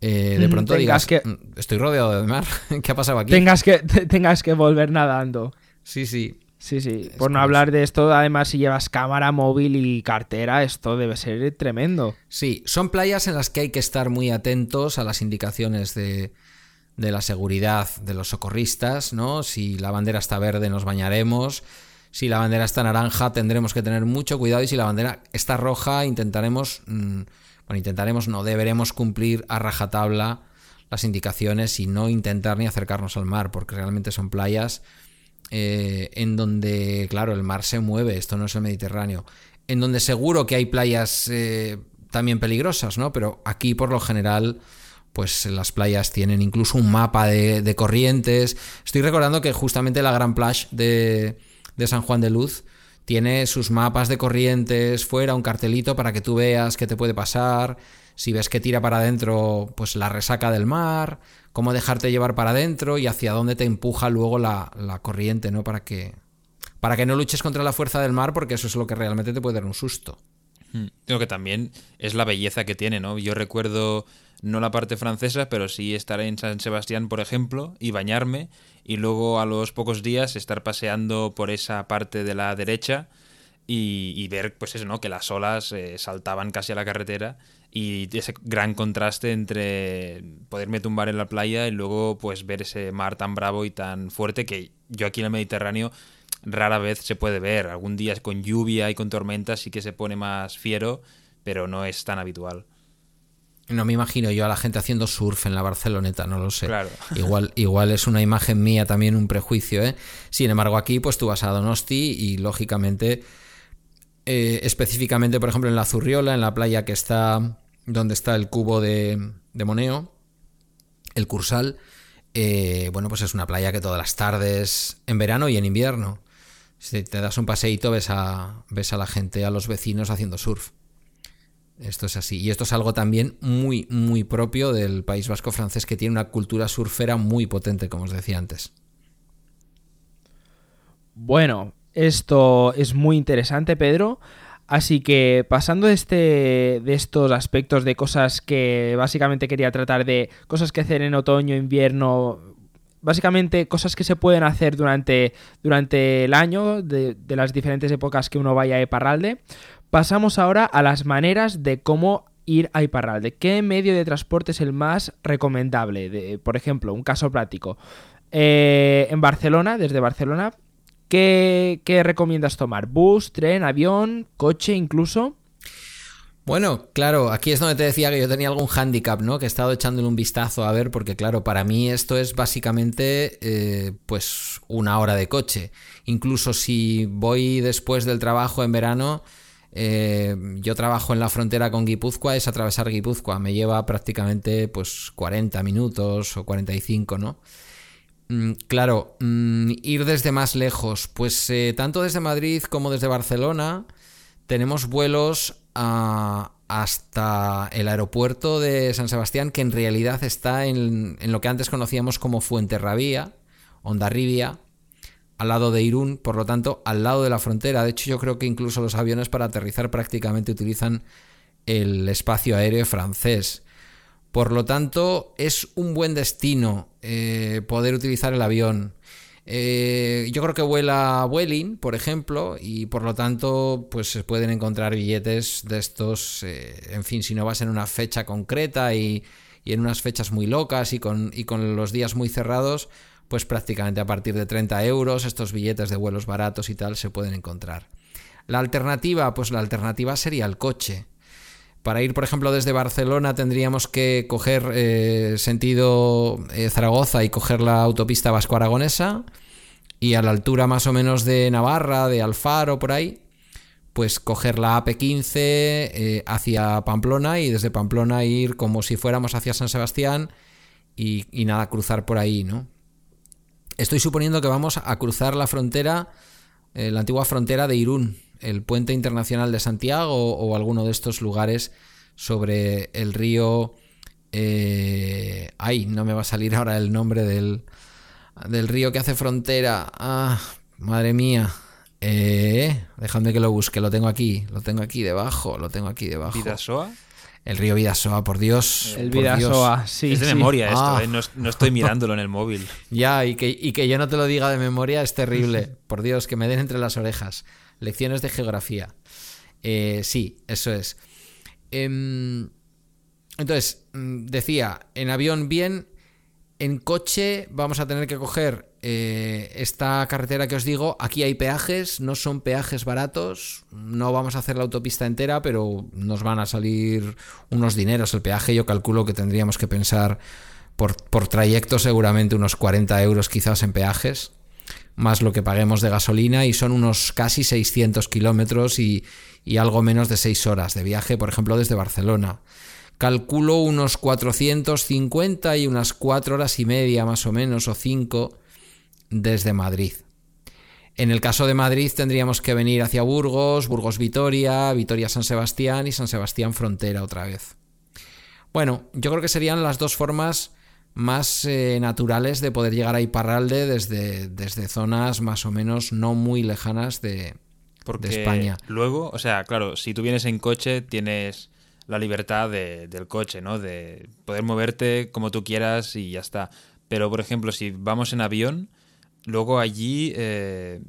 Eh, de pronto digas que mm, estoy rodeado de mar, ¿qué ha pasado aquí? Tengas que, tengas que volver nadando. Sí, sí. Sí, sí. Por no hablar de esto, además, si llevas cámara móvil y cartera, esto debe ser tremendo. Sí, son playas en las que hay que estar muy atentos a las indicaciones de, de la seguridad de los socorristas, ¿no? Si la bandera está verde, nos bañaremos. Si la bandera está naranja, tendremos que tener mucho cuidado y si la bandera está roja, intentaremos, mm, bueno, intentaremos, no, deberemos cumplir a rajatabla las indicaciones y no intentar ni acercarnos al mar, porque realmente son playas eh, en donde, claro, el mar se mueve, esto no es el Mediterráneo, en donde seguro que hay playas eh, también peligrosas, ¿no? Pero aquí por lo general pues las playas tienen incluso un mapa de, de, corrientes. Estoy recordando que justamente la Gran Plage de, de San Juan de Luz tiene sus mapas de corrientes fuera, un cartelito para que tú veas qué te puede pasar, si ves que tira para adentro, pues la resaca del mar, cómo dejarte llevar para adentro y hacia dónde te empuja luego la, corriente, ¿no? Para que, para que no luches contra la fuerza del mar, porque eso es lo que realmente te puede dar un susto. Hmm. Creo que también es la belleza que tiene, ¿no? Yo recuerdo no la parte francesa, pero sí estar en San Sebastián, por ejemplo, y bañarme, y luego a los pocos días estar paseando por esa parte de la derecha y, ver, pues eso, ¿no? Que las olas eh, saltaban casi a la carretera y ese gran contraste entre poderme tumbar en la playa y luego pues ver ese mar tan bravo y tan fuerte que yo aquí en el Mediterráneo rara vez se puede ver. Algún día con lluvia y con tormentas sí que se pone más fiero, pero no es tan habitual. No me imagino yo a la gente haciendo surf en la Barceloneta, no lo sé. Claro. Igual, igual es una imagen mía también, un prejuicio, ¿eh? Sin embargo, aquí pues tú vas a Donosti y lógicamente, eh, específicamente, por ejemplo, en la Zurriola, en la playa que está donde está el cubo de, de Moneo, el Cursal, eh, bueno, pues es una playa que todas las tardes, en verano y en invierno, si te das un paseíto ves a, ves a la gente, a los vecinos haciendo surf. Esto es así. Y esto es algo también muy, muy propio del País Vasco francés, que tiene una cultura surfera muy potente, como os decía antes. Bueno, esto es muy interesante, Pedro. Así que pasando de, este, de estos aspectos de cosas que básicamente quería tratar de cosas que hacer en otoño, invierno, básicamente cosas que se pueden hacer durante, durante el año, de, las diferentes épocas que uno vaya a Iparralde, pasamos ahora a las maneras de cómo ir a Iparralde. ¿Qué medio de transporte es el más recomendable? De, por ejemplo, un caso práctico. Eh, en Barcelona, desde Barcelona, ¿qué, ¿qué recomiendas tomar? ¿Bus, tren, avión, coche incluso? Bueno, claro, aquí es donde te decía que yo tenía algún hándicap, ¿no? Que he estado echándole un vistazo a ver, porque claro, para mí esto es básicamente eh, pues una hora de coche. Incluso si voy después del trabajo en verano, eh, yo trabajo en la frontera con Guipúzcoa, es atravesar Guipúzcoa, me lleva prácticamente pues 40 minutos o 45, ¿no? Mm, claro, mm, ir desde más lejos, pues eh, tanto desde Madrid como desde Barcelona tenemos vuelos hasta el aeropuerto de San Sebastián, que en realidad está en, en lo que antes conocíamos como Fuenterrabía, Ondarribia, al lado de Irún, por lo tanto, al lado de la frontera. De hecho, yo creo que incluso los aviones para aterrizar prácticamente utilizan el espacio aéreo francés. Por lo tanto, es un buen destino eh, poder utilizar el avión. Eh, yo creo que vuela Vueling, por ejemplo, y por lo tanto, pues se pueden encontrar billetes de estos, eh, en fin, si no vas en una fecha concreta y, y en unas fechas muy locas y con, y con los días muy cerrados, pues prácticamente a partir de 30 euros estos billetes de vuelos baratos y tal se pueden encontrar. La alternativa, pues la alternativa sería el coche. Para ir, por ejemplo, desde Barcelona tendríamos que coger eh, sentido eh, Zaragoza y coger la autopista vasco-aragonesa. Y a la altura más o menos de Navarra, de Alfaro, por ahí, pues coger la AP15 eh, hacia Pamplona y desde Pamplona ir como si fuéramos hacia San Sebastián y, y nada, cruzar por ahí, ¿no? Estoy suponiendo que vamos a cruzar la frontera, la antigua frontera de Irún, el puente internacional de Santiago o, alguno de estos lugares sobre el río... Eh, ay, no me va a salir ahora el nombre del, del río que hace frontera. Ah, madre mía. Eh, dejadme que lo busque, lo tengo aquí, lo tengo aquí debajo, lo tengo aquí debajo. ¿Vidasoa? El río Vidasoa, por Dios. El por Vidasoa, Dios. sí. es de sí. memoria esto, Ah. ¿eh? no, no estoy mirándolo en el móvil. Ya, y que, y que yo no te lo diga de memoria es terrible. Por Dios, que me den entre las orejas. Lecciones de geografía. Eh, sí, eso es. Em, entonces, mm, decía, en avión bien, en coche vamos a tener que coger eh, esta carretera que os digo. Aquí hay peajes, no son peajes baratos. No vamos a hacer la autopista entera, pero nos van a salir unos dineros. El peaje yo calculo que tendríamos que pensar por, por trayecto seguramente unos 40 euros quizás en peajes, más lo que paguemos de gasolina y son unos casi 600 kilómetros y, y algo menos de 6 horas de viaje, por ejemplo, desde Barcelona. Calculo unos 450 y unas 4 horas y media más o menos, o 5 desde Madrid. En el caso de Madrid tendríamos que venir hacia Burgos, Burgos Vitoria, Vitoria San Sebastián y San Sebastián Frontera otra vez. Bueno, yo creo que serían las dos formas más eh, naturales de poder llegar a Iparralde desde, desde zonas más o menos no muy lejanas de, Porque de España. luego, o sea, claro, si tú vienes en coche, tienes la libertad de- del coche, ¿no? De poder moverte como tú quieras y ya está. Pero, por ejemplo, si vamos en avión, luego allí, eh,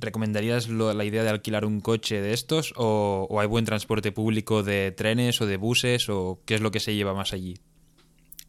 ¿recomendarías lo- la idea de alquilar un coche de estos? O, ¿O hay buen transporte público de trenes o de buses? ¿O qué es lo que se lleva más allí?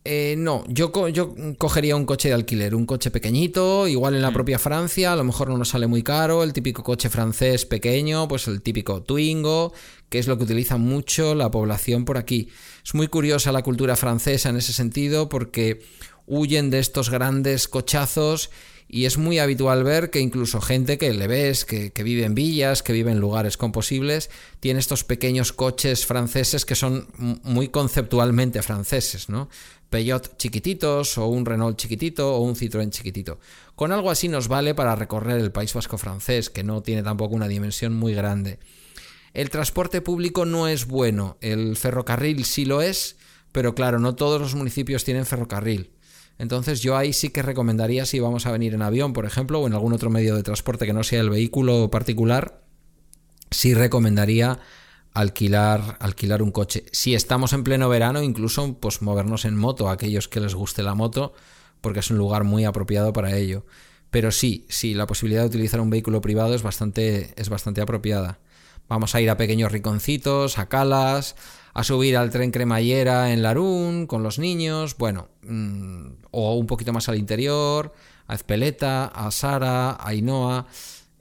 Eh, no, yo, co- yo cogería un coche de alquiler, un coche pequeñito, igual en la propia Francia, a lo mejor no nos sale muy caro, el típico coche francés pequeño, pues el típico Twingo, que es lo que utiliza mucho la población por aquí. Es muy curiosa la cultura francesa en ese sentido porque huyen de estos grandes cochazos y es muy habitual ver que incluso gente que le ves, que, que vive en villas, que vive en lugares composibles, tiene estos pequeños coches franceses que son muy conceptualmente franceses, ¿no? Peugeot chiquititos o un Renault chiquitito o un Citroën chiquitito. Con algo así nos vale para recorrer el País Vasco francés, que no tiene tampoco una dimensión muy grande. El transporte público no es bueno, el ferrocarril sí lo es, pero claro, no todos los municipios tienen ferrocarril. Entonces yo ahí sí que recomendaría si vamos a venir en avión, por ejemplo, o en algún otro medio de transporte que no sea el vehículo particular, sí recomendaría alquilar, alquilar un coche. Si estamos en pleno verano, incluso pues movernos en moto, a aquellos que les guste la moto, porque es un lugar muy apropiado para ello. Pero sí, sí, la posibilidad de utilizar un vehículo privado es bastante, es bastante apropiada. Vamos a ir a pequeños riconcitos, a calas, a subir al tren cremallera en Larún con los niños, bueno, mm, o un poquito más al interior, a Ezpeleta, a Sara, a Ainoa,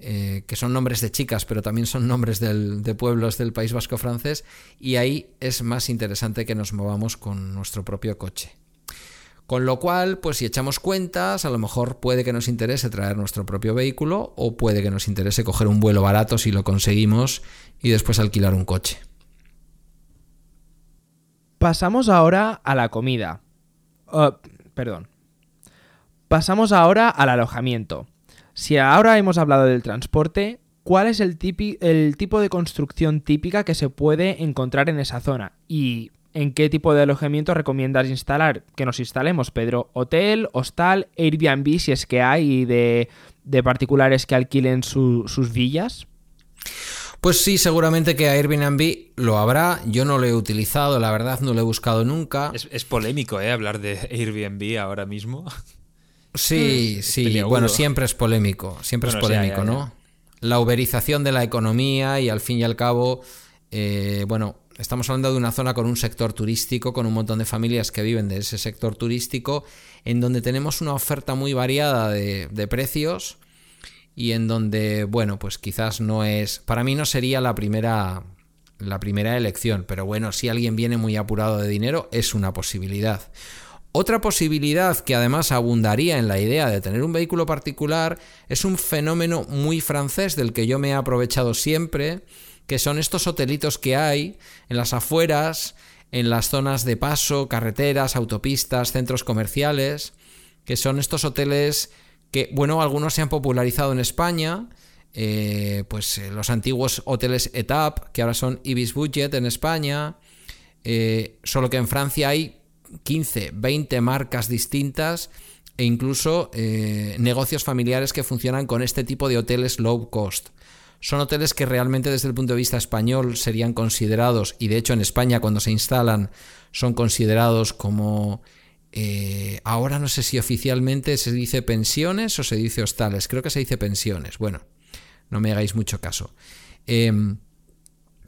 eh, que son nombres de chicas, pero también son nombres de pueblos del País Vasco francés, y ahí es más interesante que nos movamos con nuestro propio coche. Con lo cual, pues si echamos cuentas, a lo mejor puede que nos interese traer nuestro propio vehículo o puede que nos interese coger un vuelo barato si lo conseguimos y después alquilar un coche. Pasamos ahora a la comida. Oh, perdón. Pasamos ahora al alojamiento. Si ahora hemos hablado del transporte, ¿cuál es el, el tipo de construcción típica que se puede encontrar en esa zona? Y en qué tipo de alojamiento recomiendas instalar, que nos instalemos, Pedro. Hotel, hostal, Airbnb, si es que hay, de, de particulares que alquilen sus villas. Pues sí, seguramente que Airbnb lo habrá. Yo no lo he utilizado, la verdad no lo he buscado nunca. Es, polémico, ¿eh? Hablar de Airbnb ahora mismo. Sí, sí. Bueno, siempre es polémico. Siempre es polémico, ¿no? La uberización de la economía y al fin y al cabo, eh, bueno, Estamos hablando de una zona con un sector turístico, con un montón de familias que viven de ese sector turístico, en donde tenemos una oferta muy variada de, precios y en donde, bueno, pues quizás no es, para mí no sería la primera, la primera elección, pero bueno, si alguien viene muy apurado de dinero, es una posibilidad. Otra posibilidad que además abundaría en la idea de tener un vehículo particular es un fenómeno muy francés del que yo me he aprovechado siempre que son estos hotelitos que hay en las afueras, en las zonas de paso, carreteras, autopistas, centros comerciales, que son estos hoteles que, bueno, algunos se han popularizado en España, eh, pues eh, los antiguos hoteles ETAP, que ahora son Ibis Budget en España, eh, solo que en Francia hay 15, 20 marcas distintas e incluso negocios familiares que funcionan con este tipo de hoteles low cost. Son hoteles que realmente desde el punto de vista español serían considerados, y de hecho en España cuando se instalan son considerados como... Eh, ahora no sé si oficialmente se dice pensiones o se dice hostales, creo que se dice pensiones, bueno, no me hagáis mucho caso. Em,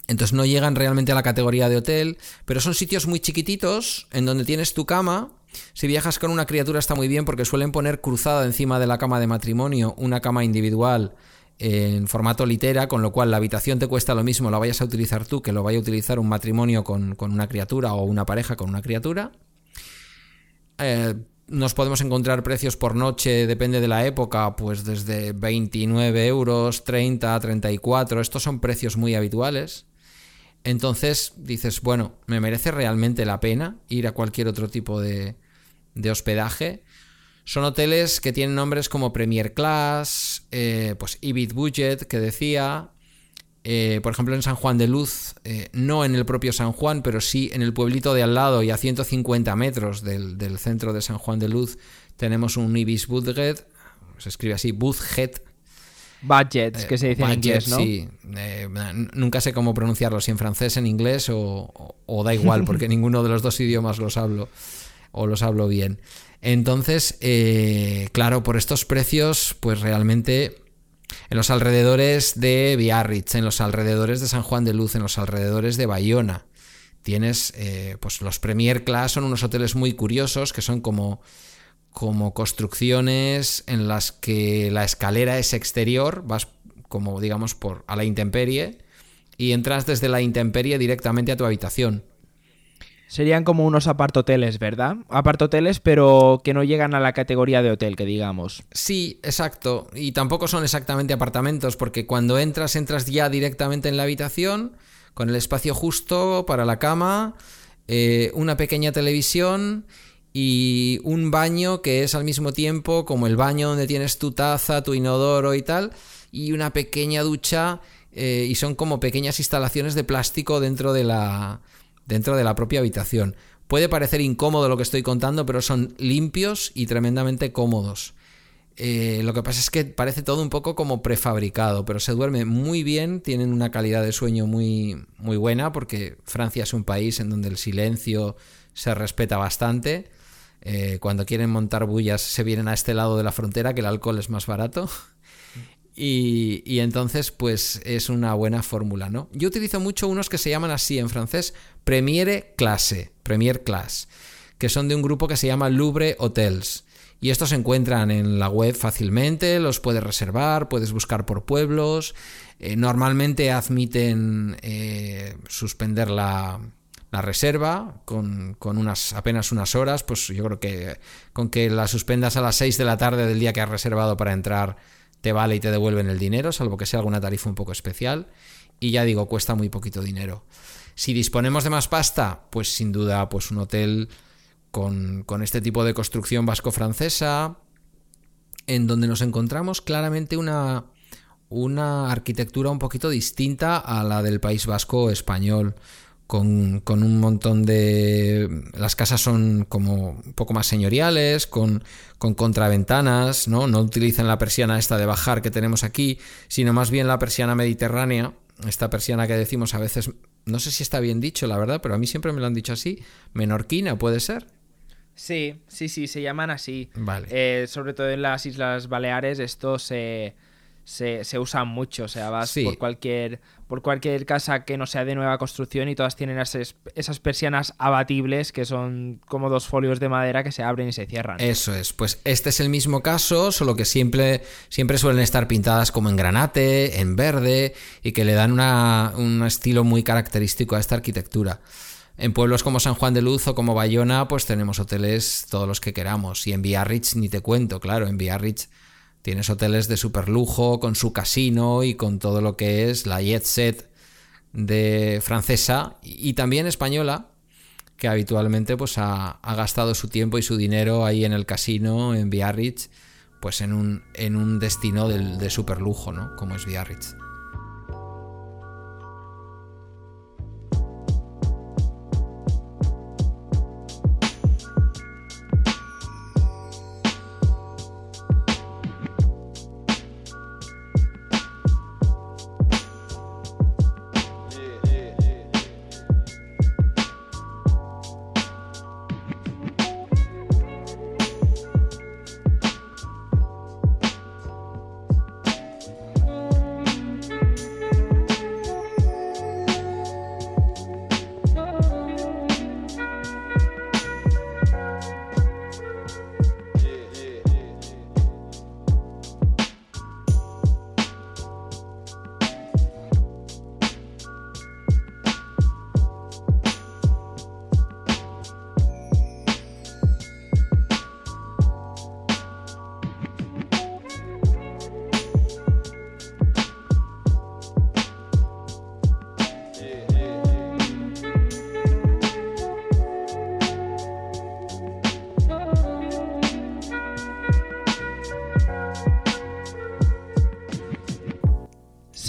entonces no llegan realmente a la categoría de hotel, pero son sitios muy chiquititos en donde tienes tu cama. Si viajas con una criatura está muy bien porque suelen poner cruzada encima de la cama de matrimonio una cama individual en formato litera, con lo cual la habitación te cuesta lo mismo, la vayas a utilizar tú que lo vaya a utilizar un matrimonio con, una criatura o una pareja con una criatura. Eh, nos podemos encontrar precios por noche, depende de la época, pues desde 29 euros, 30, 34, estos son precios muy habituales. Entonces dices, bueno, ¿me merece realmente la pena ir a cualquier otro tipo de, de hospedaje? Son hoteles que tienen nombres como Premier Class, eh, pues Ibit Budget, que decía, eh, por ejemplo en San Juan de Luz, eh, no en el propio San Juan, pero sí en el pueblito de al lado y a 150 metros del, centro de San Juan de Luz, tenemos un Ibis Budget, se escribe así, Budget. Budget, que se dice en inglés, ¿no? Sí, nunca sé cómo pronunciarlo, si en francés, en inglés o, o da igual, porque ninguno de los dos idiomas los hablo o los hablo bien. Entonces, eh, claro, por estos precios, pues realmente en los alrededores de Biarritz, en los alrededores de San Juan de Luz, en los alrededores de Bayona, tienes, eh, pues los Premier Class son unos hoteles muy curiosos que son como, como construcciones en las que la escalera es exterior, vas como digamos por a la intemperie y entras desde la intemperie directamente a tu habitación. Serían como unos apartoteles, ¿verdad? Apartoteles, pero que no llegan a la categoría de hotel, que digamos. Sí, exacto. Y tampoco son exactamente apartamentos, porque cuando entras, entras ya directamente en la habitación, con el espacio justo para la cama, eh, una pequeña televisión y un baño que es al mismo tiempo como el baño donde tienes tu taza, tu inodoro y tal, y una pequeña ducha, eh, y son como pequeñas instalaciones de plástico dentro de la dentro de la propia habitación. Puede parecer incómodo lo que estoy contando, pero son limpios y tremendamente cómodos. Eh, lo que pasa es que parece todo un poco como prefabricado, pero se duerme muy bien, tienen una calidad de sueño muy, muy buena, porque Francia es un país en donde el silencio se respeta bastante. Eh, cuando quieren montar bullas se vienen a este lado de la frontera, que el alcohol es más barato. Y, entonces, pues es una buena fórmula, ¿no? Yo utilizo mucho unos que se llaman así en francés, Premiere Classe, Premier Class, que son de un grupo que se llama Louvre Hotels. Y estos se encuentran en la web fácilmente, los puedes reservar, puedes buscar por pueblos. Eh, normalmente admiten eh, suspender la, la reserva con, con, unas, apenas unas horas. Pues yo creo que con que la suspendas a las 6 de la tarde del día que has reservado para entrar, te vale y te devuelven el dinero, salvo que sea alguna tarifa un poco especial. Y ya digo, cuesta muy poquito dinero. Si disponemos de más pasta, pues sin duda, pues un hotel con, con este tipo de construcción vasco-francesa, en donde nos encontramos claramente una, una arquitectura un poquito distinta a la del País Vasco español. Con, con, un montón de... Las casas son como un poco más señoriales, con, con, contraventanas, ¿no? No utilizan la persiana esta de bajar que tenemos aquí, sino más bien la persiana mediterránea, esta persiana que decimos a veces, no sé si está bien dicho, la verdad, pero a mí siempre me lo han dicho así, menorquina, ¿puede ser? Sí, sí, sí, se llaman así. Vale. Eh, sobre todo en las Islas Baleares esto se, se, se usa mucho. O sea, vas Sí. por cualquier por cualquier casa que no sea de nueva construcción y todas tienen esas, esas persianas abatibles que son como dos folios de madera que se abren y se cierran. Eso es, pues este es el mismo caso, solo que siempre, siempre suelen estar pintadas como en granate, en verde, y que le dan una- un estilo muy característico a esta arquitectura. En pueblos como San Juan de Luz o como Bayona, pues tenemos hoteles todos los que queramos. Y en Biarritz ni te cuento, claro, en Biarritz tienes hoteles de super lujo, con su casino y con todo lo que es la jet set de francesa y también española, que habitualmente pues ha, gastado su tiempo y su dinero ahí en el casino, en Biarritz, pues en un, en un destino de super lujo, ¿no? Como es Biarritz.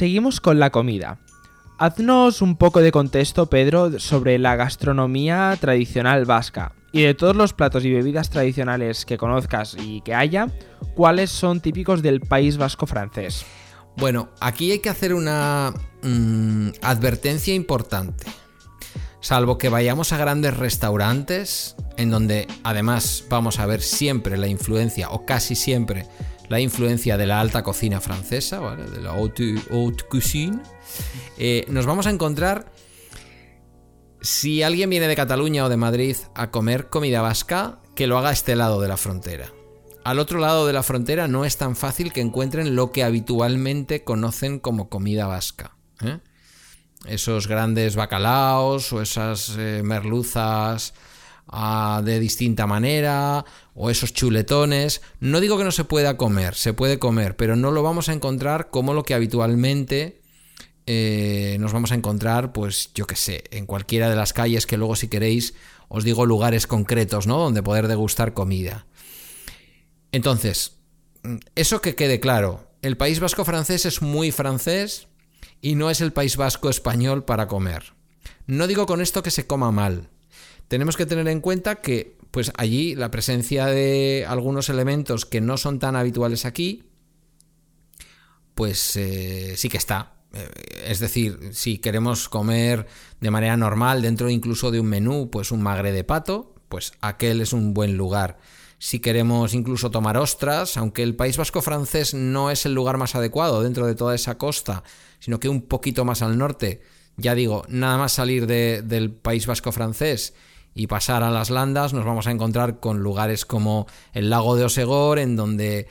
Seguimos con la comida. Haznos un poco de contexto, Pedro, sobre la gastronomía tradicional vasca. Y de todos los platos y bebidas tradicionales que conozcas y que haya, ¿cuáles son típicos del país vasco francés? Bueno, aquí hay que hacer una mm, advertencia importante. Salvo que vayamos a grandes restaurantes, en donde además vamos a ver siempre la influencia, o casi siempre, la influencia de la alta cocina francesa, ¿vale? de la haute, cuisine, eh, nos vamos a encontrar, si alguien viene de Cataluña o de Madrid a comer comida vasca, que lo haga a este lado de la frontera. Al otro lado de la frontera no es tan fácil que encuentren lo que habitualmente conocen como comida vasca. ¿eh? Esos grandes bacalaos o esas eh, merluzas ah, de distinta manera o esos chuletones. No digo que no se pueda comer, se puede comer, pero no lo vamos a encontrar como lo que habitualmente eh, nos vamos a encontrar, pues yo que sé, en cualquiera de las calles que luego si queréis os digo lugares concretos, ¿no? Donde poder degustar comida. Entonces, eso que quede claro, el País Vasco francés es muy francés y no es el País Vasco español para comer. No digo con esto que se coma mal. Tenemos que tener en cuenta que pues allí la presencia de algunos elementos que no son tan habituales aquí, pues eh, sí que está. Eh, es decir, si queremos comer de manera normal dentro incluso de un menú, pues un magre de pato, pues aquel es un buen lugar. Si queremos incluso tomar ostras, aunque el País Vasco francés no es el lugar más adecuado dentro de toda esa costa, sino que un poquito más al norte, ya digo, nada más salir del País Vasco francés y pasar a las landas, nos vamos a encontrar con lugares como el lago de Osegor, en donde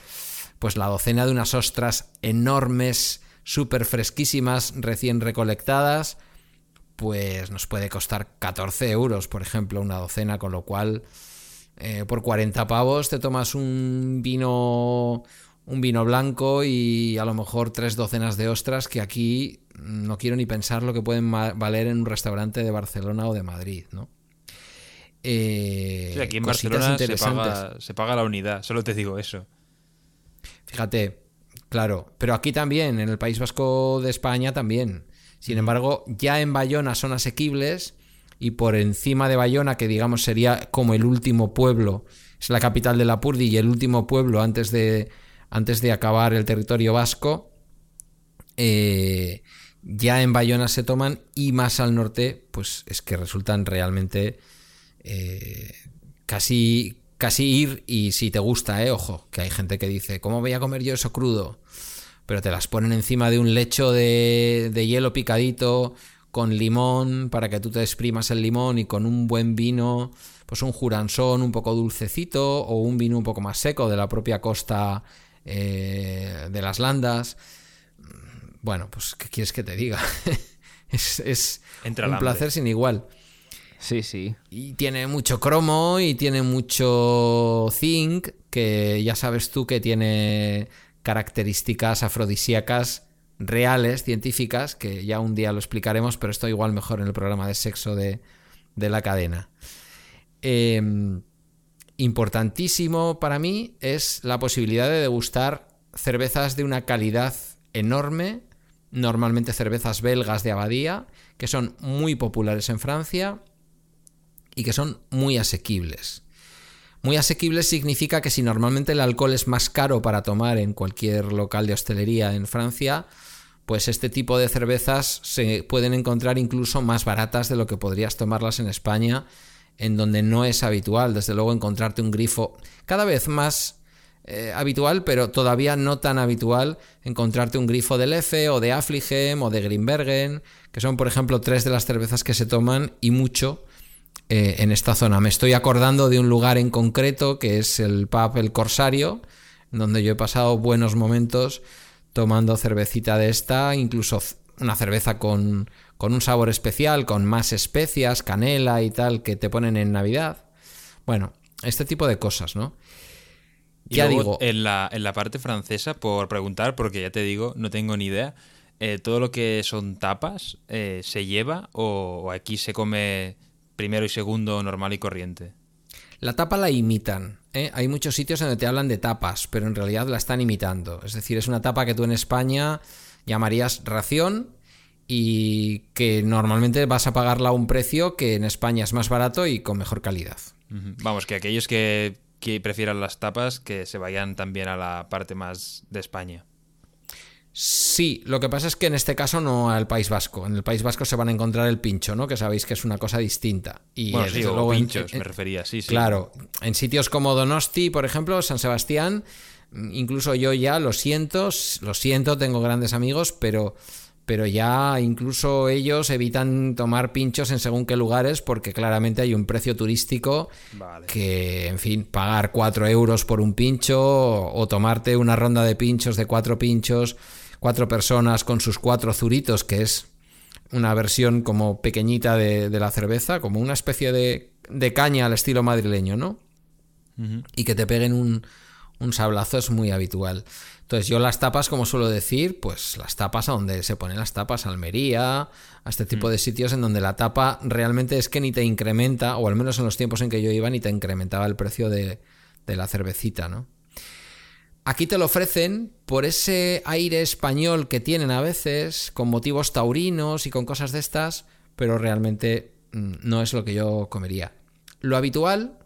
pues la docena de unas ostras enormes, súper fresquísimas, recién recolectadas, pues nos puede costar 14 euros, por ejemplo, una docena, con lo cual eh, por 40 pavos te tomas un vino un vino blanco y a lo mejor tres docenas de ostras que aquí no quiero ni pensar lo que pueden valer en un restaurante de Barcelona o de Madrid, ¿no? Eh, aquí en Barcelona se paga, la unidad, solo te digo eso. Fíjate, claro, pero aquí también, en el País Vasco de España también. Sin embargo, ya en Bayona son asequibles y por encima de Bayona, que digamos sería como el último pueblo, es la capital de la Purdi y el último pueblo antes de, antes de acabar el territorio vasco, eh, ya en Bayona se toman y más al norte, pues es que resultan realmente eh, casi, casi ir y si te gusta, eh, ojo, que hay gente que dice, ¿cómo voy a comer yo eso crudo? Pero te las ponen encima de un lecho de, de hielo picadito con limón para que tú te exprimas el limón y con un buen vino, pues un juransón un poco dulcecito o un vino un poco más seco de la propia costa eh, de las landas. Bueno, pues, ¿qué quieres que te diga? es, un placer sin igual. Sí, sí. Y tiene mucho cromo y tiene mucho zinc, que ya sabes tú que tiene características afrodisíacas reales, científicas, que ya un día lo explicaremos, pero esto igual mejor en el programa de sexo de, la cadena. Em, importantísimo para mí es la posibilidad de degustar cervezas de una calidad enorme, normalmente cervezas belgas de abadía, que son muy populares en Francia y que son muy asequibles. Muy asequibles significa que si normalmente el alcohol es más caro para tomar en cualquier local de hostelería en Francia, pues este tipo de cervezas se pueden encontrar incluso más baratas de lo que podrías tomarlas en España, en donde no es habitual, desde luego, encontrarte un grifo cada vez más eh, habitual, pero todavía no tan habitual encontrarte un grifo de Lefe o de Affligem o de Grimbergen, que son, por ejemplo, tres de las cervezas que se toman y mucho eh, en esta zona. Me estoy acordando de un lugar en concreto que es el pub El Corsario, donde yo he pasado buenos momentos tomando cervecita de esta, incluso una cerveza con, con un sabor especial, con más especias, canela y tal que te ponen en Navidad. Bueno, este tipo de cosas, ¿no? ya digo. En la, en la parte francesa, por preguntar, porque ya te digo, no tengo ni idea. Eh, todo lo que son tapas eh, se lleva o, aquí se come primero y segundo normal y corriente? La tapa la imitan. ¿eh? Hay muchos sitios donde te hablan de tapas, pero en realidad la están imitando. Es decir, es una tapa que tú en España llamarías ración y que normalmente vas a pagarla a un precio que en España es más barato y con mejor calidad. Vamos, que aquellos que, que prefieran las tapas que se vayan también a la parte más de España. Sí, lo que pasa es que en este caso no al País Vasco. En el País Vasco se van a encontrar el pincho, ¿no? Que sabéis que es una cosa distinta. Y bueno, sí, luego pinchos, me refería, sí, sí. Claro, en sitios como Donosti, por ejemplo, San Sebastián, incluso yo ya lo siento, lo siento, tengo grandes amigos, pero pero ya incluso ellos evitan tomar pinchos en según qué lugares porque claramente hay un precio turístico que, en fin, pagar 4 euros por un pincho o, tomarte una ronda de pinchos de cuatro pinchos cuatro personas con sus cuatro zuritos, que es una versión como pequeñita de, la cerveza, como una especie de, caña al estilo madrileño, ¿no? Y que te peguen un, un sablazo es muy habitual. Entonces yo las tapas, como suelo decir, pues las tapas a donde se ponen las tapas, Almería, a este tipo de sitios en donde la tapa realmente es que ni te incrementa, o al menos en los tiempos en que yo iba, ni te incrementaba el precio de, de la cervecita, ¿no? Aquí te lo ofrecen por ese aire español que tienen a veces, con motivos taurinos y con cosas de estas, pero realmente mm, no es lo que yo comería. Lo habitual,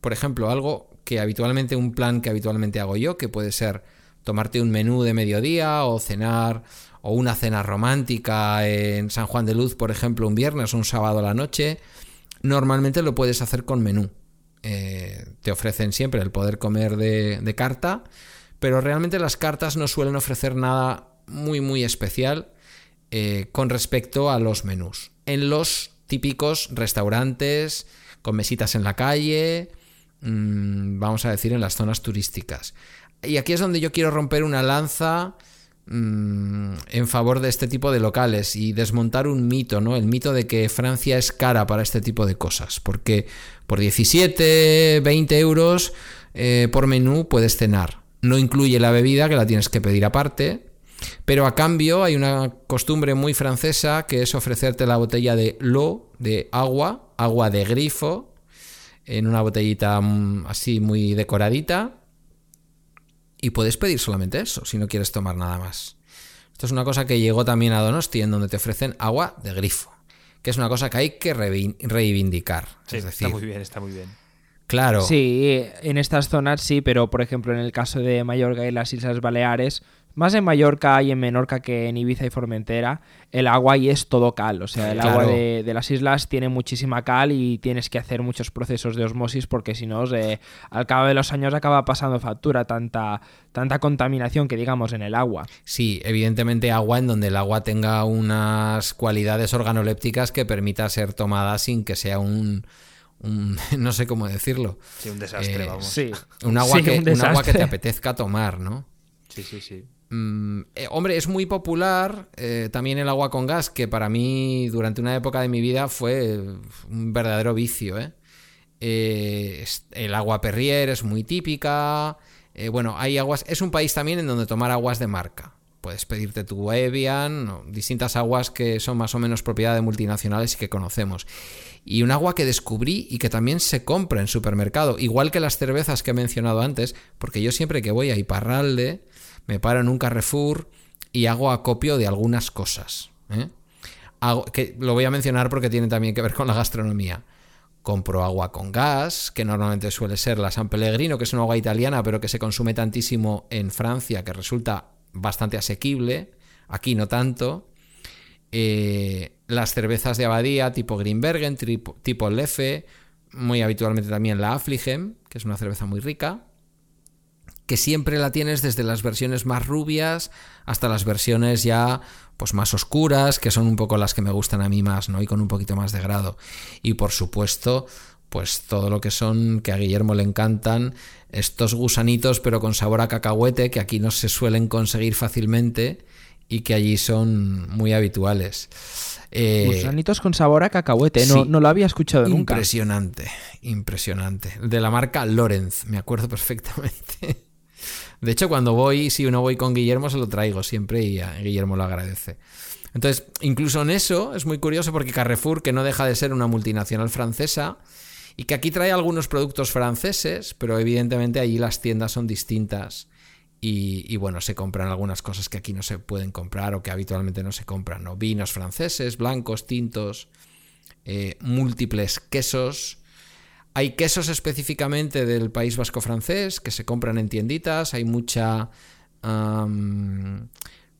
por ejemplo, algo que habitualmente, un plan que habitualmente hago yo, que puede ser tomarte un menú de mediodía o cenar o una cena romántica en San Juan de Luz, por ejemplo, un viernes o un sábado a la noche, normalmente lo puedes hacer con menú. Eh, te ofrecen siempre el poder comer de, carta, pero realmente las cartas no suelen ofrecer nada muy muy especial eh, con respecto a los menús. En los típicos restaurantes con mesitas en la calle, mm, vamos a decir en las zonas turísticas. Y aquí es donde yo quiero romper una lanza mm, en favor de este tipo de locales y desmontar un mito, ¿no? El mito de que Francia es cara para este tipo de cosas. Porque por 17, 20 euros eh, por menú puedes cenar. No incluye la bebida, que la tienes que pedir aparte. Pero a cambio hay una costumbre muy francesa que es ofrecerte la botella de lo, de agua, agua de grifo, en una botellita mm, así muy decoradita y puedes pedir solamente eso, si no quieres tomar nada más. Esto es una cosa que llegó también a Donosti, en donde te ofrecen agua de grifo, que es una cosa que hay que reivindicar. es decir, está muy bien, está muy bien. Claro. Sí, en estas zonas sí, pero por ejemplo en el caso de Mallorca y las Islas Baleares, más en Mallorca y en Menorca que en Ibiza y Formentera, el agua ahí es todo cal. O sea, el agua de, las islas tiene muchísima cal y tienes que hacer muchos procesos de osmosis porque si no, al cabo de los años acaba pasando factura tanta, tanta contaminación que digamos en el agua. Sí, evidentemente agua en donde el agua tenga unas cualidades organolépticas que permita ser tomada sin que sea un... no sé cómo decirlo. Sí, un desastre, eh, vamos. Sí. Un agua, que, un agua que te apetezca tomar, ¿no? Sí, sí, sí. Mm, eh, hombre, es muy popular eh, también el agua con gas, que para mí durante una época de mi vida fue un verdadero vicio. ¿eh? el agua Perrier es muy típica. bueno, hay aguas. Es un país también en donde tomar aguas de marca. Puedes pedirte tu Evian, distintas aguas que son más o menos propiedad de multinacionales y que conocemos. Y un agua que descubrí y que también se compra en supermercado, igual que las cervezas que he mencionado antes, porque yo siempre que voy a Iparralde me paro en un Carrefour y hago acopio de algunas cosas. ¿eh? que lo voy a mencionar porque tiene también que ver con la gastronomía. Compro agua con gas, que normalmente suele ser la San Pellegrino, que es una agua italiana, pero que se consume tantísimo en Francia que resulta bastante asequible. Aquí no tanto. Eh, las cervezas de abadía tipo Greenbergen, tipo, tipo Lefe, muy habitualmente también la Affligem, que es una cerveza muy rica que siempre la tienes desde las versiones más rubias hasta las versiones ya pues más oscuras, que son un poco las que me gustan a mí más, ¿no? Y con un poquito más de grado. Y por supuesto, pues todo lo que son, que a Guillermo le encantan, estos gusanitos pero con sabor a cacahuete, que aquí no se suelen conseguir fácilmente y que allí son muy habituales. Eh, gusanitos con sabor a cacahuete, no, no lo había escuchado nunca. Impresionante, impresionante. De la marca Lorenz, me acuerdo perfectamente. De hecho, cuando voy, si uno voy con Guillermo, se lo traigo siempre y Guillermo lo agradece. Entonces, incluso en eso es muy curioso porque Carrefour, que no deja de ser una multinacional francesa, y que aquí trae algunos productos franceses, pero evidentemente allí las tiendas son distintas. Y, bueno, se compran algunas cosas que aquí no se pueden comprar o que habitualmente no se compran, ¿no? Vinos franceses, blancos, tintos, eh, múltiples quesos, hay quesos específicamente del País Vasco francés que se compran en tienditas, hay mucha,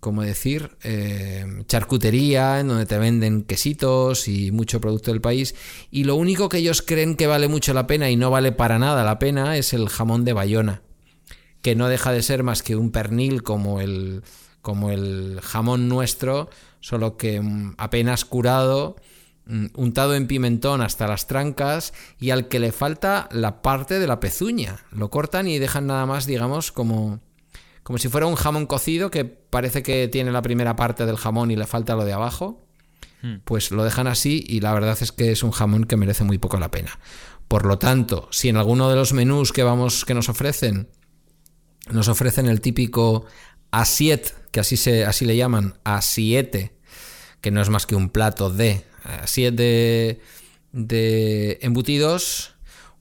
¿cómo decir? Eh, charcutería en donde te venden quesitos y mucho producto del país. Y lo único que ellos creen que vale mucho la pena y no vale para nada la pena es el jamón de Bayona, que no deja de ser más que un pernil como el, como el jamón nuestro, solo que mm, apenas curado Mm, untado en pimentón hasta las trancas y al que le falta la parte de la pezuña. Lo cortan y dejan nada más, digamos, como, como si fuera un jamón cocido que parece que tiene la primera parte del jamón y le falta lo de abajo. Hmm. Pues lo dejan así y la verdad es que es un jamón que merece muy poco la pena. Por lo tanto, si en alguno de los menús que vamos que nos ofrecen nos ofrecen el típico asiet, que así se así le llaman, asiete, que no es más que un plato de así es de, de embutidos,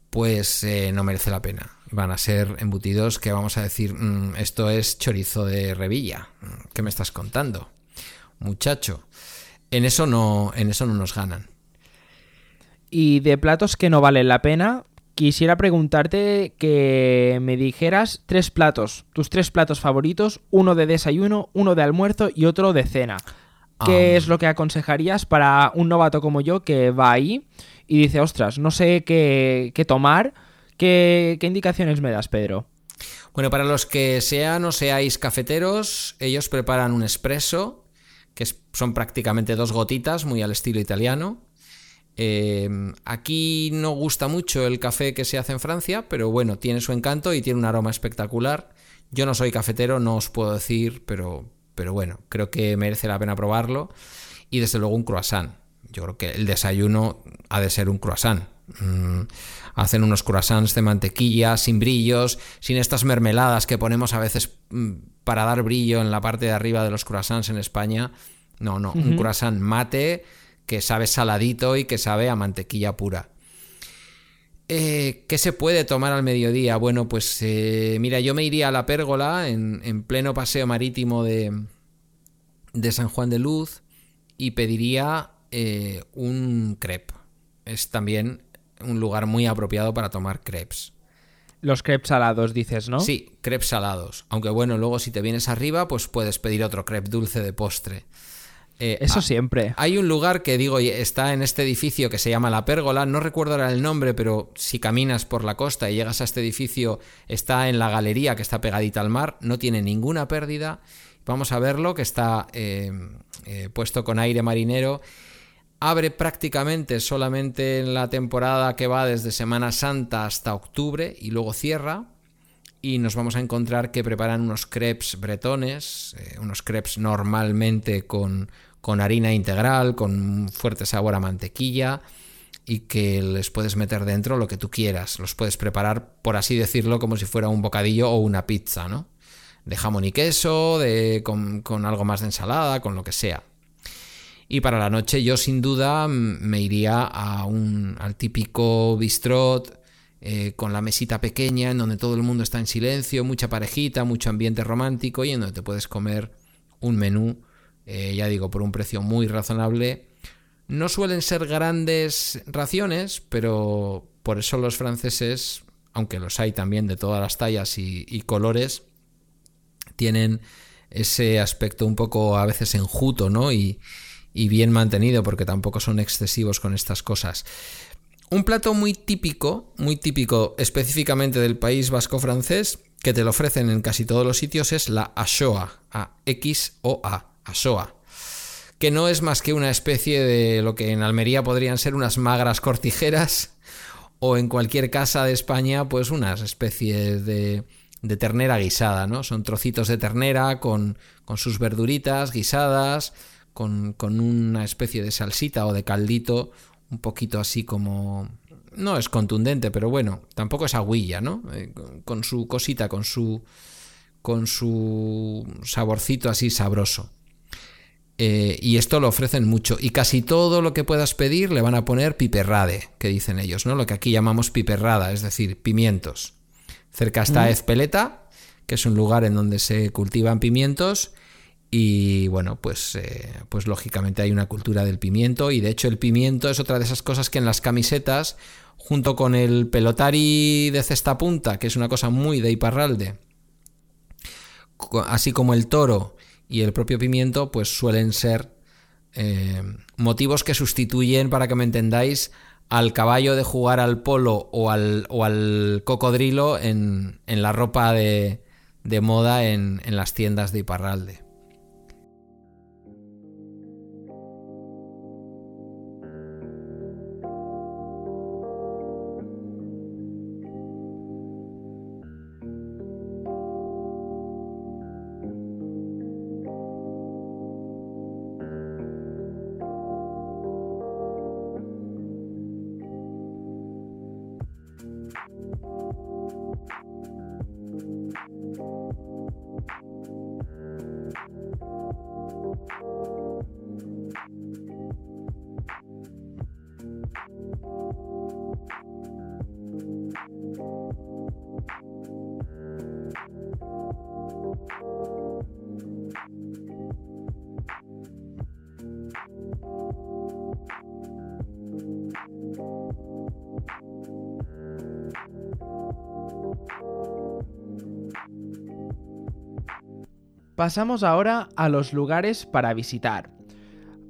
pues eh, no merece la pena. Van a ser embutidos que vamos a decir, mm, esto es chorizo de revilla. ¿Qué me estás contando? Muchacho. En eso no, en eso no nos ganan. Y de platos que no valen la pena, quisiera preguntarte que me dijeras tres platos, tus tres platos favoritos, uno de desayuno, uno de almuerzo y otro de cena. ¿Qué Ah. es lo que aconsejarías para un novato como yo que va ahí y dice, ostras, no sé qué, qué tomar? ¿Qué, ¿Qué indicaciones me das, Pedro? Bueno, para los que sean o seáis cafeteros, ellos preparan un espresso, que son prácticamente dos gotitas, muy al estilo italiano. Eh, aquí no gusta mucho el café que se hace en Francia, pero bueno, tiene su encanto y tiene un aroma espectacular. Yo no soy cafetero, no os puedo decir, pero, pero bueno, creo que merece la pena probarlo. Y desde luego un croissant. Yo creo que el desayuno ha de ser un croissant. Mm, hacen unos croissants de mantequilla, sin brillos, sin estas mermeladas que ponemos a veces mm, para dar brillo en la parte de arriba de los croissants en España. No, no, un croissant mate que sabe saladito y que sabe a mantequilla pura. Eh, ¿Qué se puede tomar al mediodía? Bueno, pues eh, mira, yo me iría a la pérgola en, en pleno paseo marítimo de, de San Juan de Luz y pediría eh, un crepe. Es también un lugar muy apropiado para tomar crepes. Los crepes salados, dices, ¿no? Sí, crepes salados. Aunque bueno, luego si te vienes arriba, pues puedes pedir otro crepe dulce de postre. Eh, Eso ah, siempre. hay un lugar que digo está en este edificio que se llama La Pérgola, no recuerdo ahora el nombre, pero si caminas por la costa y llegas a este edificio, está en la galería que está pegadita al mar, no tiene ninguna pérdida. Vamos a verlo, que está eh, eh, puesto con aire marinero. Abre prácticamente solamente en la temporada que va desde Semana Santa hasta octubre y luego cierra y nos vamos a encontrar que preparan unos crepes bretones, eh, unos crepes normalmente con, con harina integral, con fuerte sabor a mantequilla y que les puedes meter dentro lo que tú quieras. Los puedes preparar, por así decirlo, como si fuera un bocadillo o una pizza, ¿no? De jamón y queso, de, con, con algo más de ensalada, con lo que sea. Y para la noche yo sin duda me iría a un, al típico bistrot eh, con la mesita pequeña en donde todo el mundo está en silencio, mucha parejita, mucho ambiente romántico y en donde te puedes comer un menú, eh, ya digo, por un precio muy razonable. No suelen ser grandes raciones, pero por eso los franceses, aunque los hay también de todas las tallas y, colores, tienen ese aspecto un poco a veces enjuto, ¿no? Y bien mantenido, porque tampoco son excesivos con estas cosas. Un plato muy típico, muy típico específicamente del país vasco francés, que te lo ofrecen en casi todos los sitios, es la ashoa, a X O A, ashoa, que no es más que una especie de lo que en Almería podrían ser unas magras cortijeras o en cualquier casa de España, pues unas especies de, de ternera guisada, ¿no? Son trocitos de ternera con, con sus verduritas guisadas, con, con, una especie de salsita o de caldito, un poquito así como... No es contundente, pero bueno, tampoco es aguilla, ¿no? Eh, con, su cosita, con su, con su saborcito así sabroso. Eh, y esto lo ofrecen mucho. Y casi todo lo que puedas pedir le van a poner piperrade, que dicen ellos, ¿no? Lo que aquí llamamos piperrada, es decir, pimientos. Cerca está. Ezpeleta, que es un lugar en donde se cultivan pimientos. Y bueno, pues, eh, pues lógicamente hay una cultura del pimiento. Y de hecho, el pimiento es otra de esas cosas que en las camisetas, junto con el pelotari de cesta punta, que es una cosa muy de Iparralde, así como el toro y el propio pimiento, pues suelen ser eh, motivos que sustituyen, para que me entendáis, al caballo de jugar al polo o al, o al cocodrilo en, en, la ropa de, de moda en, en las tiendas de Iparralde. Pasamos ahora a los lugares para visitar.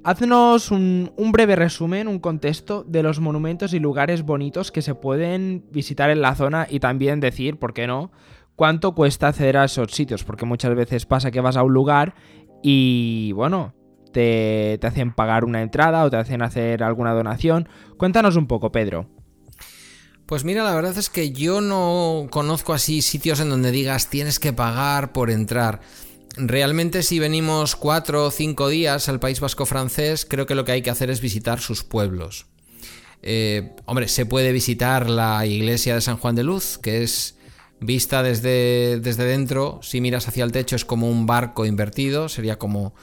Haznos un, un, breve resumen, un contexto de los monumentos y lugares bonitos que se pueden visitar en la zona y también decir, ¿por qué no?, cuánto cuesta acceder a esos sitios, porque muchas veces pasa que vas a un lugar y, bueno, te, te hacen pagar una entrada o te hacen hacer alguna donación. Cuéntanos un poco, Pedro. Pues mira, la verdad es que yo no conozco así sitios en donde digas tienes que pagar por entrar. Realmente si venimos cuatro o cinco días al País Vasco francés, creo que lo que hay que hacer es visitar sus pueblos. Eh, hombre, se puede visitar la iglesia de San Juan de Luz, que es vista desde, desde dentro, si miras hacia el techo es como un barco invertido, sería como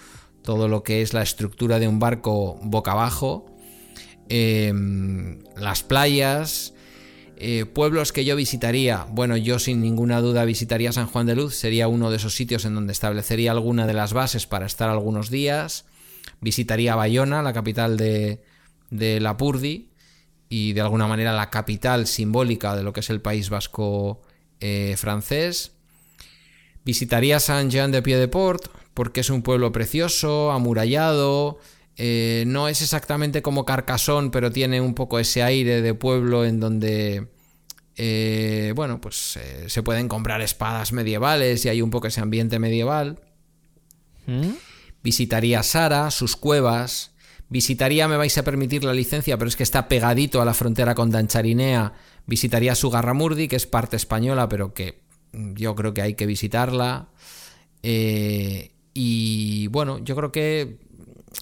todo lo que es la estructura de un barco boca abajo. Em, las playas, eh, pueblos que yo visitaría, bueno, yo sin ninguna duda visitaría San Juan de Luz, sería uno de esos sitios en donde establecería alguna de las bases para estar algunos días. Visitaría Bayona, la capital de, de Lapurdi, y de alguna manera la capital simbólica de lo que es el País Vasco eh, francés. Visitaría Saint-Jean-de-Pied-de-Port, porque es un pueblo precioso, amurallado, eh, no es exactamente como Carcassonne, pero tiene un poco ese aire de pueblo en donde, eh, bueno, pues eh, se pueden comprar espadas medievales y hay un poco ese ambiente medieval. ¿Mm? Visitaría Sara, sus cuevas. Visitaría, me vais a permitir la licencia, pero es que está pegadito a la frontera con Dancharinea. Visitaría Sugarramurdi, que es parte española, pero que yo creo que hay que visitarla. y bueno, yo creo que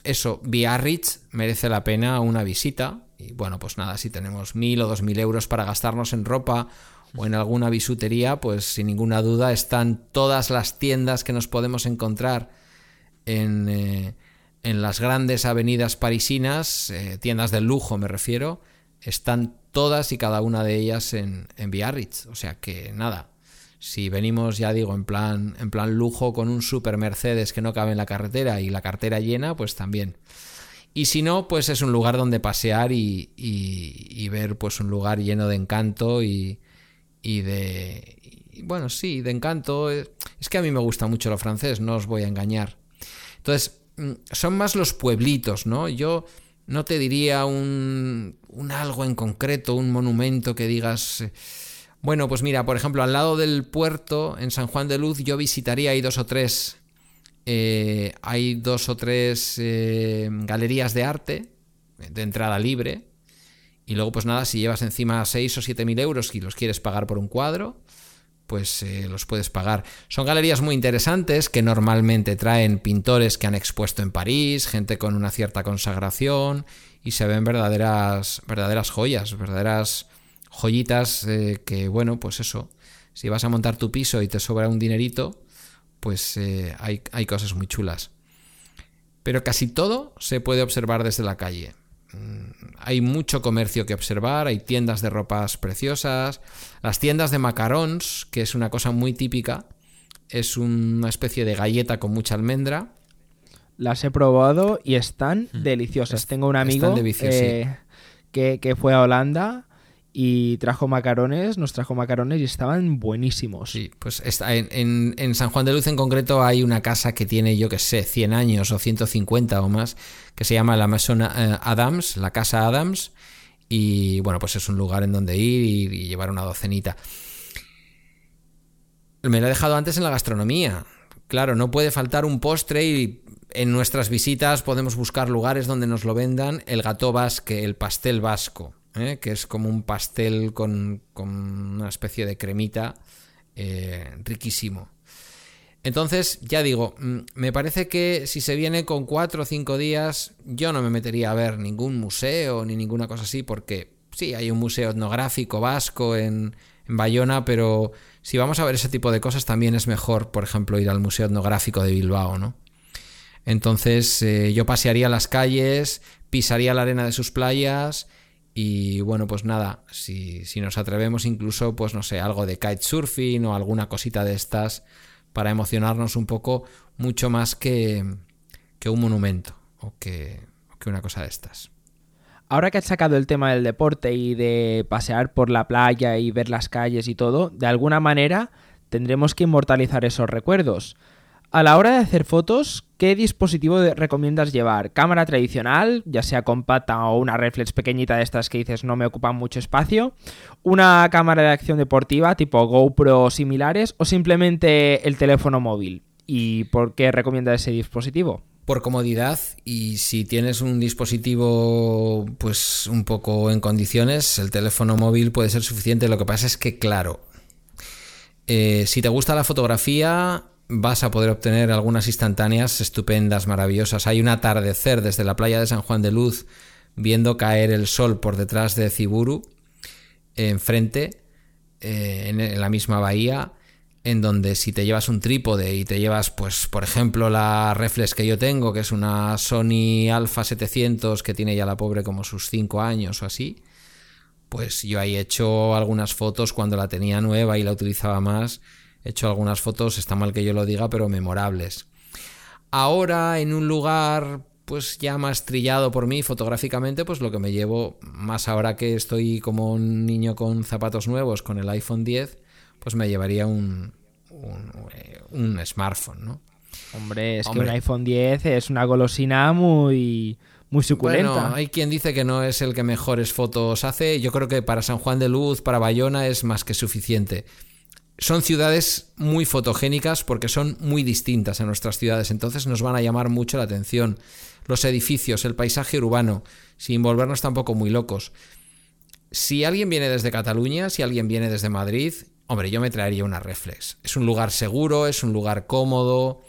eso, Biarritz merece la pena una visita. Y bueno, pues nada, si tenemos mil o dos mil euros para gastarnos en ropa o en alguna bisutería, pues sin ninguna duda están todas las tiendas que nos podemos encontrar en, eh, en las grandes avenidas parisinas, eh, tiendas de lujo me refiero, están todas y cada una de ellas en, en Biarritz. O sea que nada, si venimos, ya digo, en plan, en plan lujo con un super Mercedes que no cabe en la carretera y la cartera llena, pues también. Y si no, pues es un lugar donde pasear y, y, ver pues un lugar lleno de encanto y, y de... bueno, sí, de encanto. Es que a mí me gusta mucho lo francés, no os voy a engañar. Entonces, mm, son más los pueblitos, ¿no? Yo no te diría un, un algo en concreto, un monumento que digas... Bueno, pues mira, por ejemplo, al lado del puerto, en San Juan de Luz, yo visitaría, hay dos o tres, eh, hay dos o tres eh, galerías de arte de entrada libre. Y luego, pues nada, si llevas encima 6 o 7 mil euros y los quieres pagar por un cuadro, pues eh, los puedes pagar. Son galerías muy interesantes que normalmente traen pintores que han expuesto en París, gente con una cierta consagración y se ven verdaderas, verdaderas joyas, verdaderas joyitas eh, que, bueno, pues eso, si vas a montar tu piso y te sobra un dinerito, pues eh, hay, hay cosas muy chulas. Pero casi todo se puede observar desde la calle. Mm, hay mucho comercio que observar, hay tiendas de ropas preciosas, las tiendas de macarons, que es una cosa muy típica, es una especie de galleta con mucha almendra. Las he probado y están mm. deliciosas. Tengo un amigo eh, que, que, fue a Holanda y trajo macarones, nos trajo macarones y estaban buenísimos. Sí, pues está en, San Juan de Luz en concreto hay una casa que tiene, yo que sé, 100 años o 150 o más, que se llama la Maison eh, Adams, la Casa Adams, y bueno, pues es un lugar en donde ir y, llevar una docenita. Me lo he dejado antes en la gastronomía. Claro, no puede faltar un postre y en nuestras visitas podemos buscar lugares donde nos lo vendan, el gato basque, el pastel vasco. ¿Eh? que es como un pastel con, una especie de cremita eh, riquísimo. Entonces, ya digo, mm, me parece que si se viene con cuatro o cinco días, yo no me metería a ver ningún museo ni ninguna cosa así, porque sí, hay un museo etnográfico vasco en, en Bayona, pero si vamos a ver ese tipo de cosas, también es mejor, por ejemplo, ir al Museo Etnográfico de Bilbao, ¿no? Entonces, eh, yo pasearía las calles, pisaría la arena de sus playas y bueno, pues nada, si, nos atrevemos incluso, pues no sé, algo de kitesurfing o alguna cosita de estas para emocionarnos un poco, mucho más que, que un monumento o que, que una cosa de estas. Ahora que has sacado el tema del deporte y de pasear por la playa y ver las calles y todo, de alguna manera tendremos que inmortalizar esos recuerdos. A la hora de hacer fotos, ¿qué dispositivo recomiendas llevar? ¿Cámara tradicional, ya sea compacta o una reflex pequeñita de estas que dices no me ocupan mucho espacio? ¿Una cámara de acción deportiva tipo GoPro o similares? ¿O simplemente el teléfono móvil? ¿Y por qué recomiendas ese dispositivo? Por comodidad y si tienes un dispositivo pues un poco en condiciones, el teléfono móvil puede ser suficiente. Lo que pasa es que, claro, eh, si te gusta la fotografía, vas a poder obtener algunas instantáneas estupendas, maravillosas. Hay un atardecer desde la playa de San Juan de Luz viendo caer el sol por detrás de Ciburu, enfrente, eh, en la misma bahía, en donde si te llevas un trípode y te llevas, pues, por ejemplo, la reflex que yo tengo, que es una Sony Alpha 700 que tiene ya la pobre como sus 5 años o así, pues yo ahí he hecho algunas fotos cuando la tenía nueva y la utilizaba más He hecho algunas fotos, está mal que yo lo diga, pero memorables. Ahora, en un lugar pues ya más trillado por mí fotográficamente, pues lo que me llevo, más ahora que estoy como un niño con zapatos nuevos con el iPhone 10, pues me llevaría un, un, smartphone, ¿no? Hombre, es que un iPhone 10 es una golosina muy, muy suculenta. Bueno, hay quien dice que no es el que mejores fotos hace. Yo creo que para San Juan de Luz, para Bayona, es más que suficiente son ciudades muy fotogénicas porque son muy distintas a nuestras ciudades, entonces nos van a llamar mucho la atención. Los edificios, el paisaje urbano, sin volvernos tampoco muy locos. Si alguien viene desde Cataluña, si alguien viene desde Madrid, hombre, yo me traería una reflex. Es un lugar seguro, es un lugar cómodo.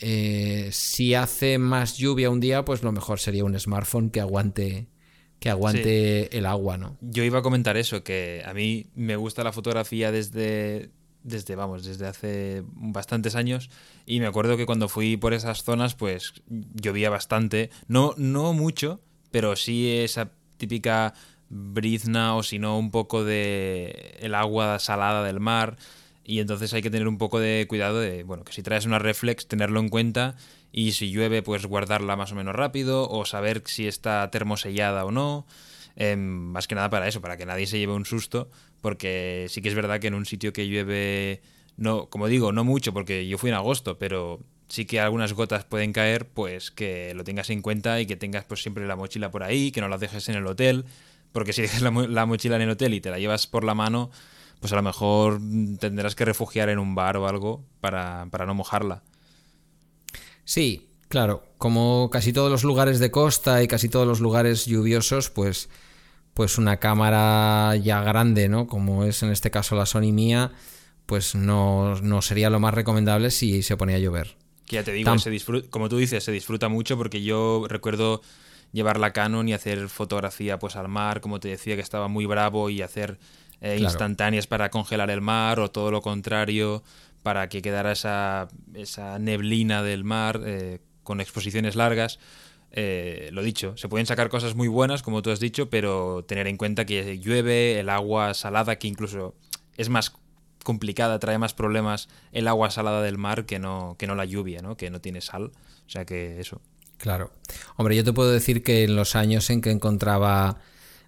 Eh, si hace más lluvia un día, pues lo mejor sería un smartphone que aguante que aguante el agua, ¿no? Yo iba a comentar eso, que a mí me gusta la fotografía desde, desde, vamos, desde hace bastantes años. Y me acuerdo que cuando fui por esas zonas pues llovía bastante, no, no mucho, pero sí esa típica brizna o si no un poco de el agua salada del mar. Y entonces hay que tener un poco de cuidado de, bueno, que si traes una reflex tenerlo en cuenta. Y si llueve pues guardarla más o menos rápido o saber si está termosellada o no. Em, más que nada para eso, para que nadie se lleve un susto, porque sí que es verdad que en un sitio que llueve, no, como digo, no mucho, porque yo fui en agosto, pero sí que algunas gotas pueden caer, pues que lo tengas en cuenta y que tengas pues siempre la mochila por ahí, que no la dejes en el hotel, porque si dejas la, la mochila en el hotel y te la llevas por la mano, pues a lo mejor tendrás que refugiar en un bar o algo para, para no mojarla. Sí, claro, como casi todos los lugares de costa y casi todos los lugares lluviosos, pues, pues una cámara ya grande, ¿no? Como es en este caso la Sony mía, pues no, sería lo más recomendable si se ponía a llover. Que ya te digo, como tú dices, se disfruta mucho porque yo recuerdo llevar la Canon y hacer fotografía pues al mar, como te decía que estaba muy bravo y hacer eh, instantáneas para congelar el mar o todo lo contrario para que quedara esa, esa neblina del mar eh, con exposiciones largas. Eh, lo dicho, se pueden sacar cosas muy buenas, como tú has dicho, pero tener en cuenta que llueve, el agua salada, que incluso es más complicada, trae más problemas el agua salada del mar que no, que no la lluvia, ¿no? que no tiene sal. O sea que eso. Claro. Hombre, yo te puedo decir que en los años en que encontraba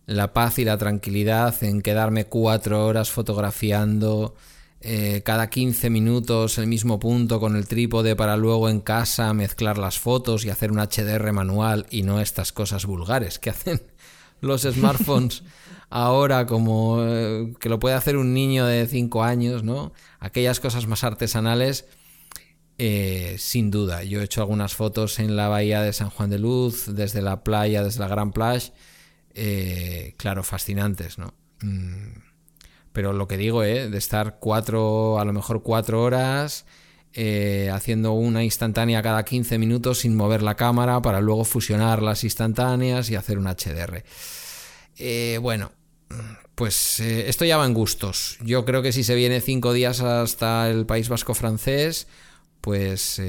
la paz y la tranquilidad, en quedarme cuatro horas fotografiando eh, cada 15 minutos el mismo punto con el trípode para luego en casa mezclar las fotos y hacer un HDR manual y no estas cosas vulgares que hacen los smartphones ahora como eh, que lo puede hacer un niño de 5 años, ¿no? Aquellas cosas más artesanales, eh, sin duda. Yo he hecho algunas fotos en la bahía de San Juan de Luz, desde la playa, desde la Gran Plage, claro, fascinantes, ¿no? Mm, pero lo que digo, ¿eh? de estar cuatro, a lo mejor cuatro horas eh, haciendo una instantánea cada 15 minutos sin mover la cámara para luego fusionar las instantáneas y hacer un HDR. Eh, bueno, pues esto ya va en gustos. Yo creo que si se viene cinco días hasta el País Vasco francés, pues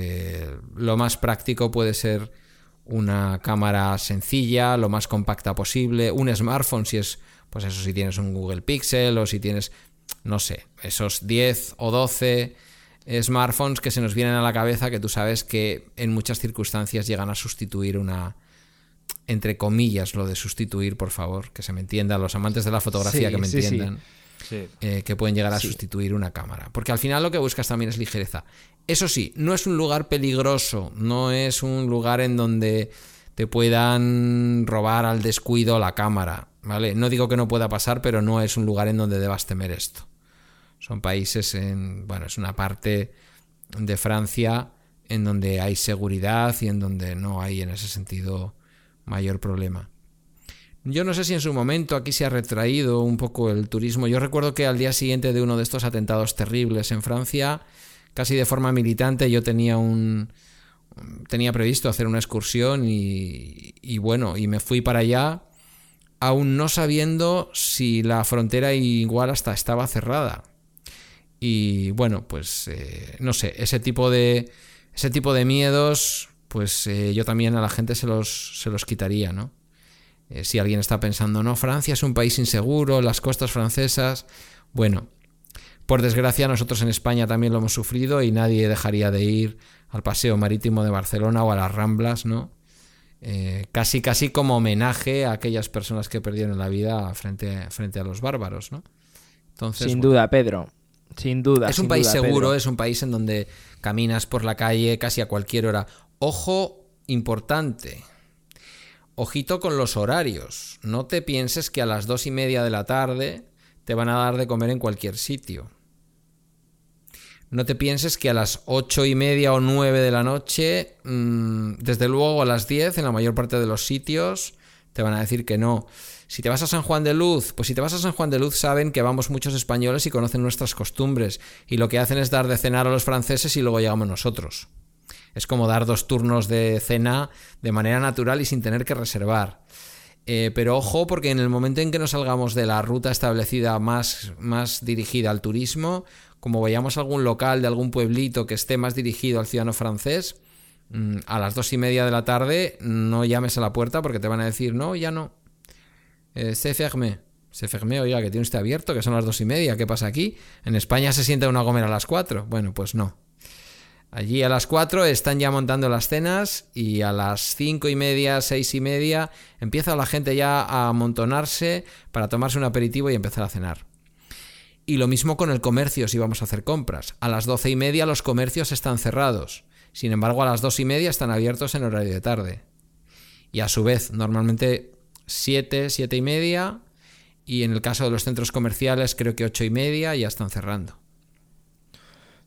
lo más práctico puede ser una cámara sencilla, lo más compacta posible, un smartphone si es pues eso si tienes un Google Pixel o si tienes, no sé, esos 10 o 12 smartphones que se nos vienen a la cabeza que tú sabes que en muchas circunstancias llegan a sustituir una, entre comillas, lo de sustituir, por favor, que se me entienda, los amantes de la fotografía que me entiendan. eh, que pueden llegar a sustituir una cámara. Porque al final lo que buscas también es ligereza. Eso sí, no es un lugar peligroso, no es un lugar en donde te puedan robar al descuido la cámara, ¿vale? No digo que no pueda pasar, pero no es un lugar en donde debas temer esto. Son países en, bueno, es una parte de Francia en donde hay seguridad y en donde no hay en ese sentido mayor problema. Yo no sé si en su momento aquí se ha retraído un poco el turismo. Yo recuerdo que al día siguiente de uno de estos atentados terribles en Francia, casi de forma militante, yo tenía un tenía previsto hacer una excursión y, bueno, y me fui para allá aún no sabiendo si la frontera igual hasta estaba cerrada. Y bueno, pues eh, no sé, ese tipo de, ese tipo de miedos, pues eh, yo también a la gente se los, se los quitaría, ¿no? Eh, si alguien está pensando, no, Francia es un país inseguro, las costas francesas, bueno, por desgracia nosotros en España también lo hemos sufrido y nadie dejaría de ir al paseo marítimo de Barcelona o a las Ramblas, ¿no? casi casi como homenaje a aquellas personas que perdieron la vida frente, frente a los bárbaros, ¿no? Entonces, Sin duda, Pedro. Sin duda. Es un país seguro, es un país en donde caminas por la calle casi a cualquier hora. Ojo importante. Ojito con los horarios. No te pienses que a las dos y media de la tarde te van a dar de comer en cualquier sitio. No te pienses que a las ocho y media o nueve de la noche, mm, desde luego a las diez, en la mayor parte de los sitios, te van a decir que no. Si te vas a San Juan de Luz, pues si te vas a San Juan de Luz saben que vamos muchos españoles y conocen nuestras costumbres y lo que hacen es dar de cenar a los franceses y luego llegamos nosotros. Es como dar dos turnos de cena de manera natural y sin tener que reservar. Eh, pero ojo, porque en el momento en que nos salgamos de la ruta establecida más, más dirigida al turismo, como vayamos a algún local de algún pueblito que esté más dirigido al ciudadano francés, mm, a las dos y media de la tarde no llames a la puerta porque te van a decir no, ya no. Eh, se ferme. Se ferme, oiga, que tiene usted abierto, que son las dos y media. ¿Qué pasa aquí? En España se siente una a comer a las cuatro. Bueno, pues no. Allí a las cuatro están ya montando las cenas y a las cinco y media, seis y media empieza la gente ya a amontonarse para tomarse un aperitivo y empezar a cenar. Y lo mismo con el comercio si vamos a hacer compras. A las doce y media los comercios están cerrados. Sin embargo, a las dos y media están abiertos en horario de tarde. Y a su vez, normalmente 7, 7 y media. Y en el caso de los centros comerciales, creo que 8 y media ya están cerrando.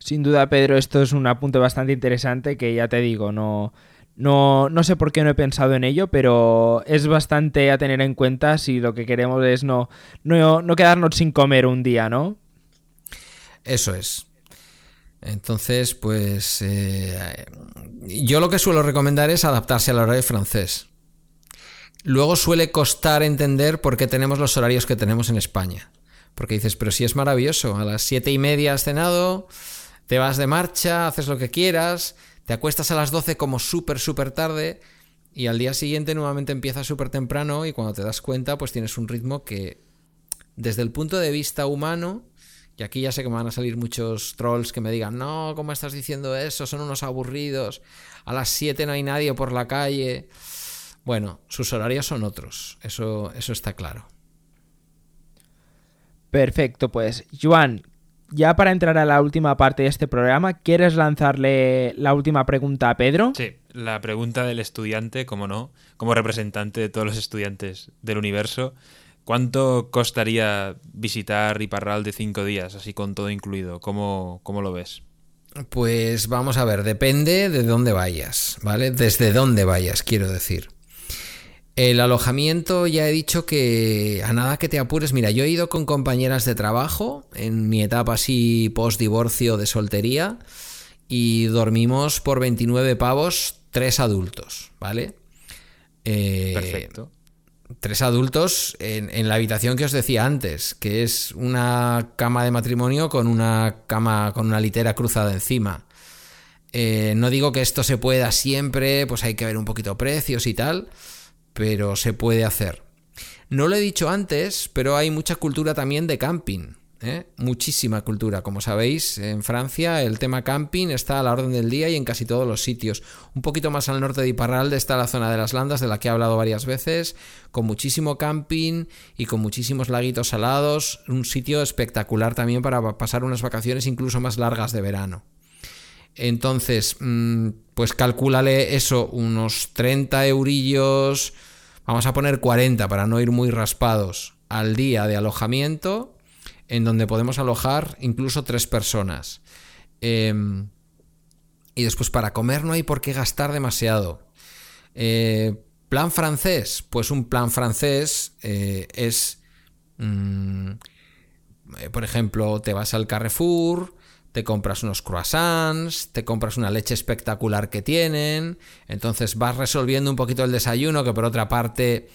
Sin duda, Pedro, esto es un apunte bastante interesante que ya te digo, no, no, no sé por qué no he pensado en ello, pero es bastante a tener en cuenta si lo que queremos es no, no, quedarnos sin comer un día, ¿no? Eso es. Entonces, pues eh, yo lo que suelo recomendar es adaptarse al horario francés. Luego suele costar entender por qué tenemos los horarios que tenemos en España. Porque dices, pero si es maravilloso, a las siete y media has cenado, te vas de marcha, haces lo que quieras, te acuestas a las 12 como súper, súper tarde y al día siguiente nuevamente empiezas súper temprano y cuando te das cuenta pues tienes un ritmo que desde el punto de vista humano, y aquí ya sé que me van a salir muchos trolls que me digan, no, ¿cómo estás diciendo eso? Son unos aburridos, a las 7 no hay nadie por la calle. Bueno, sus horarios son otros, eso, eso está claro. Perfecto, pues Joan, ya para entrar a la última parte de este programa, ¿quieres lanzarle la última pregunta a Pedro? Sí, la pregunta del estudiante, como no, como representante de todos los estudiantes del universo. ¿Cuánto costaría visitar Riparral de cinco días, así con todo incluido? ¿Cómo, cómo lo ves? Pues vamos a ver, depende de dónde vayas, ¿vale? Desde dónde vayas, quiero decir. El alojamiento ya he dicho que a nada que te apures, mira, yo he ido con compañeras de trabajo en mi etapa así post divorcio de soltería y dormimos por 29 pavos tres adultos, ¿vale? Eh, Perfecto. Tres adultos en, la habitación que os decía antes, que es una cama de matrimonio con una cama con una litera cruzada encima. Eh, no digo que esto se pueda siempre, pues hay que ver un poquito precios y tal pero se puede hacer. No lo he dicho antes, pero hay mucha cultura también de camping. ¿eh? muchísima cultura. Como sabéis, en Francia el tema camping está a la orden del día y en casi todos los sitios. Un poquito más al norte de Iparralde está la zona de las Landas, de la que he hablado varias veces, con muchísimo camping y con muchísimos laguitos salados. Un sitio espectacular también para pasar unas vacaciones incluso más largas de verano. Entonces, mm, pues calcúlale eso, unos 30 eurillos, vamos a poner 40 para no ir muy raspados al día de alojamiento en donde podemos alojar incluso tres personas. Em, y después para comer no hay por qué gastar demasiado. Eh, plan francés, pues un plan francés eh, es, mm, eh, por ejemplo, te vas al Carrefour, te compras unos croissants, te compras una leche espectacular que tienen, entonces vas resolviendo un poquito el desayuno, que por otra parte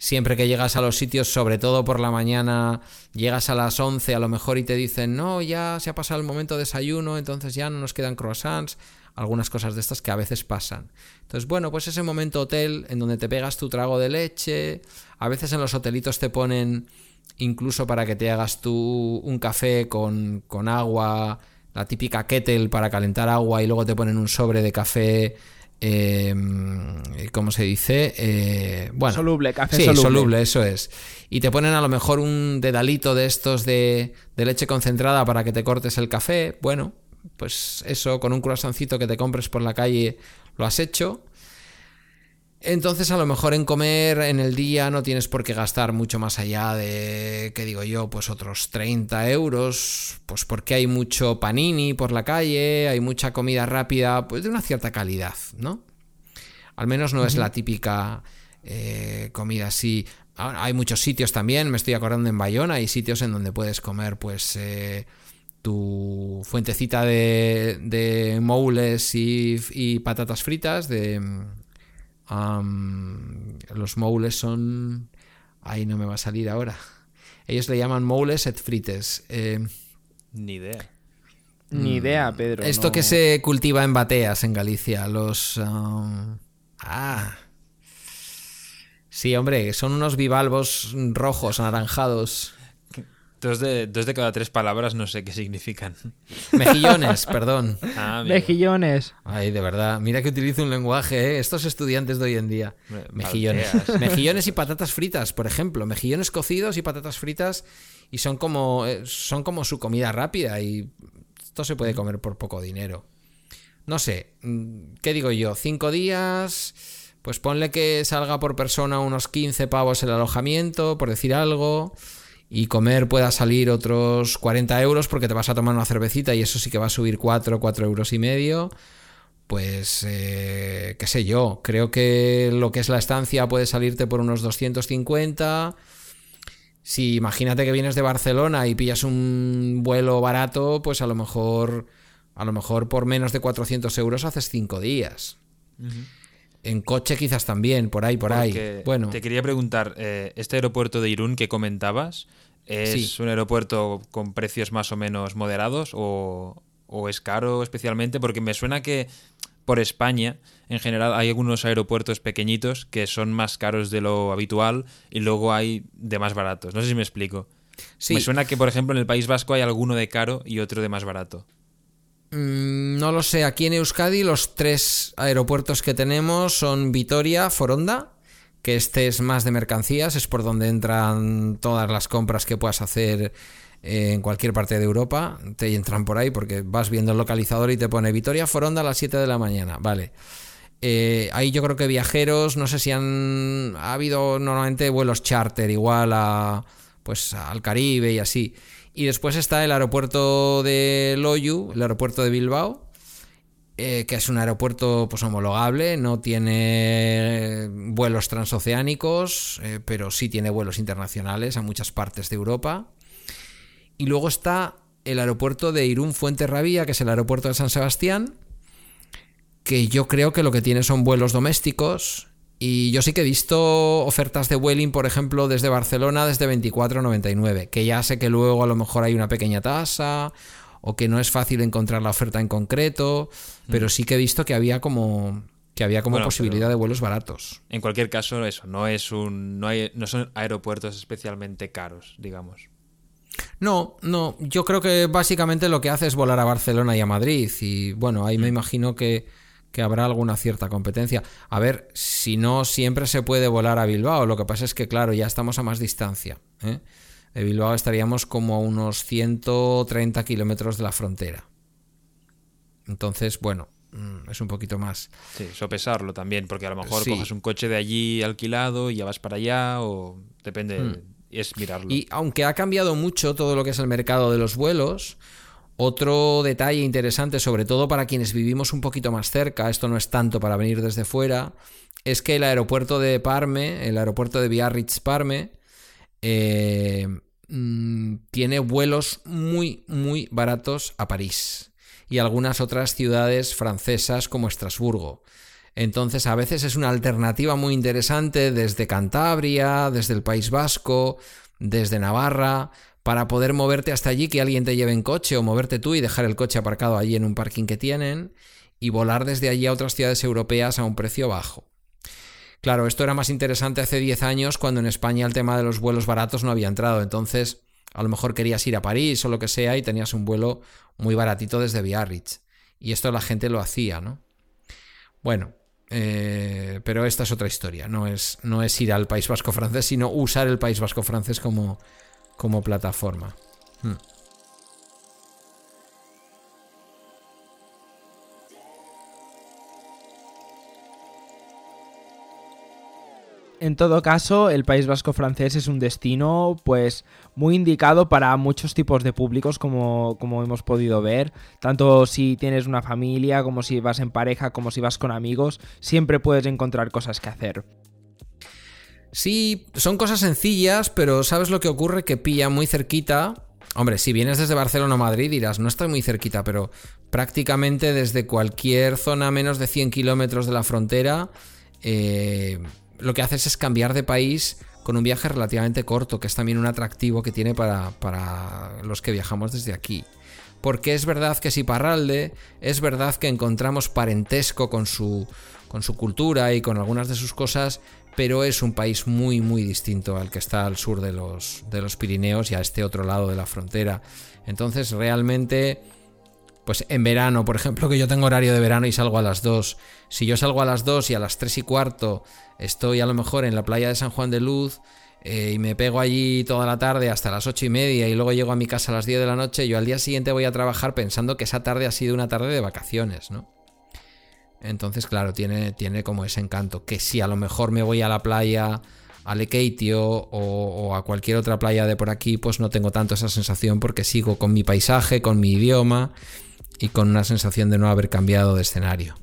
siempre que llegas a los sitios, sobre todo por la mañana, llegas a las 11 a lo mejor y te dicen, no, ya se ha pasado el momento de desayuno, entonces ya no nos quedan croissants, algunas cosas de estas que a veces pasan. Entonces, bueno, pues ese momento hotel en donde te pegas tu trago de leche, a veces en los hotelitos te ponen incluso para que te hagas tú un café con, con agua, la típica kettle para calentar agua y luego te ponen un sobre de café eh, ¿cómo se dice? Eh, bueno, soluble, café sí, soluble. soluble. eso es. Y te ponen a lo mejor un dedalito de estos de, de, leche concentrada para que te cortes el café. Bueno, pues eso, con un croissancito que te compres por la calle, lo has hecho. Entonces a lo mejor en comer en el día no tienes por qué gastar mucho más allá de, ¿qué digo yo? Pues otros 30 euros, pues porque hay mucho panini por la calle, hay mucha comida rápida, pues de una cierta calidad, ¿no? Al menos no es la típica eh, comida así. Hay muchos sitios también, me estoy acordando en Bayona, hay sitios en donde puedes comer pues eh, tu fuentecita de, de moules y, y patatas fritas, de Um, los moules son... Ahí no me va a salir ahora. Ellos le llaman moules et frites. Eh, Ni idea. Ni idea, Pedro. Esto no. que se cultiva en bateas en Galicia. Los... Um, ah. Sí, hombre, son unos bivalvos rojos, anaranjados. Dos de, dos de cada tres palabras no sé qué significan. Mejillones, perdón. Ah, Mejillones. Ay, de verdad. Mira que utilizo un lenguaje, ¿eh? Estos estudiantes de hoy en día. Me- Mejillones. Mejillones y patatas fritas, por ejemplo. Mejillones cocidos y patatas fritas. Y son como, eh, son como su comida rápida. Y esto se puede comer por poco dinero. No sé. mm, ¿Qué digo yo? Cinco días. Pues ponle que salga por persona unos 15 pavos el alojamiento, por decir algo. Y comer pueda salir otros 40 euros porque te vas a tomar una cervecita y eso sí que va a subir 4, 4 euros y medio. Pues, eh, qué sé yo, creo que lo que es la estancia puede salirte por unos 250. Si imagínate que vienes de Barcelona y pillas un vuelo barato, pues a lo mejor, a lo mejor por menos de 400 euros haces 5 días. En coche quizás también, por ahí, por ahí. Bueno, Te quería preguntar, eh, este aeropuerto de Irún que comentabas, ¿es Sí. un aeropuerto con precios más o menos moderados o, o es caro especialmente? Porque me suena que por España, en general, hay algunos aeropuertos pequeñitos que son más caros de lo habitual y luego hay de más baratos. No sé si me explico. sí. Me suena que, por ejemplo, en el País Vasco hay alguno de caro y otro de más barato. Mm, No lo sé, aquí en Euskadi los tres aeropuertos que tenemos son Vitoria, Foronda, que este es más de mercancías, es por donde entran todas las compras que puedas hacer eh, en cualquier parte de Europa, te entran por ahí porque vas viendo el localizador y te pone Vitoria, Foronda a las 7 de la mañana, vale. Eh, ahí yo creo que viajeros, no sé si han ha habido normalmente vuelos charter igual a pues al Caribe y así. Y después está el aeropuerto de Loyu, el aeropuerto de Bilbao, eh, que es un aeropuerto pues homologable, no tiene vuelos transoceánicos, eh, pero sí tiene vuelos internacionales a muchas partes de Europa. Y luego está el aeropuerto de Irún Fuenterrabía, que es el aeropuerto de San Sebastián, que yo creo que lo que tiene son vuelos domésticos. Y yo sí que he visto ofertas de Vueling, por ejemplo, desde Barcelona desde 24,99, que ya sé que luego a lo mejor hay una pequeña tasa o que no es fácil encontrar la oferta en concreto, pero sí que he visto que había como que había como Bueno, posibilidad de vuelos baratos. En cualquier caso, eso, no es un. no hay, no son aeropuertos especialmente caros, digamos. No, no, yo creo que básicamente lo que hace es volar a Barcelona y a Madrid y bueno, ahí me mm. imagino que, que habrá alguna cierta competencia. A ver, si no siempre se puede volar a Bilbao, lo que pasa es que claro, ya estamos a más distancia. ¿eh? De Bilbao estaríamos como a unos 130 kilómetros de la frontera. Entonces, bueno, mm, es un poquito más. Sí, sopesarlo también, porque a lo mejor coges un coche de allí alquilado y ya vas para allá, o depende, hmm. es mirarlo. Y aunque ha cambiado mucho todo lo que es el mercado de los vuelos, otro detalle interesante, sobre todo para quienes vivimos un poquito más cerca, esto no es tanto para venir desde fuera, es que el aeropuerto de Parme, el aeropuerto de Biarritz-Parme, eh, mm, tiene vuelos muy, muy baratos a París y algunas otras ciudades francesas como Estrasburgo. Entonces a veces es una alternativa muy interesante desde Cantabria, desde el País Vasco, desde Navarra, para poder moverte hasta allí, que alguien te lleve en coche o moverte tú y dejar el coche aparcado allí en un parking que tienen y volar desde allí a otras ciudades europeas a un precio bajo. Claro, esto era más interesante hace 10 años cuando en España el tema de los vuelos baratos no había entrado, entonces a lo mejor querías ir a París o lo que sea y tenías un vuelo muy baratito desde Biarritz. Y esto la gente lo hacía, ¿no? Bueno, eh, pero esta es otra historia. No es, no es ir al País Vasco francés, sino usar el País Vasco francés como, como plataforma. Hmm. En todo caso, el País Vasco francés es un destino pues muy indicado para muchos tipos de públicos como, como, hemos podido ver. Tanto si tienes una familia, como si vas en pareja, como si vas con amigos, siempre puedes encontrar cosas que hacer. Sí, son cosas sencillas, pero ¿sabes lo que ocurre? Que pilla muy cerquita. Hombre, si vienes desde Barcelona o Madrid dirás, no estoy muy cerquita, pero prácticamente desde cualquier zona menos de 100 kilómetros de la frontera, eh, lo que haces es cambiar de país con un viaje relativamente corto, que es también un atractivo que tiene para, para los que viajamos desde aquí. Porque es verdad que si Parralde, es verdad que encontramos parentesco con su, con su cultura y con algunas de sus cosas, pero es un país muy muy distinto al que está al sur de los, de los Pirineos y a este otro lado de la frontera. Entonces realmente pues en verano, por ejemplo, que yo tengo horario de verano y salgo a las 2. Si yo salgo a las 2 y a las 3 y cuarto estoy a lo mejor en la playa de San Juan de Luz eh, y me pego allí toda la tarde hasta las 8 y media y luego llego a mi casa a las 10 de la noche, yo al día siguiente voy a trabajar pensando que esa tarde ha sido una tarde de vacaciones, ¿no? Entonces, claro, tiene, tiene como ese encanto. Que si a lo mejor me voy a la playa, a Lekeitio o, o a cualquier otra playa de por aquí, pues no tengo tanto esa sensación porque sigo con mi paisaje, con mi idioma y con una sensación de no haber cambiado de escenario.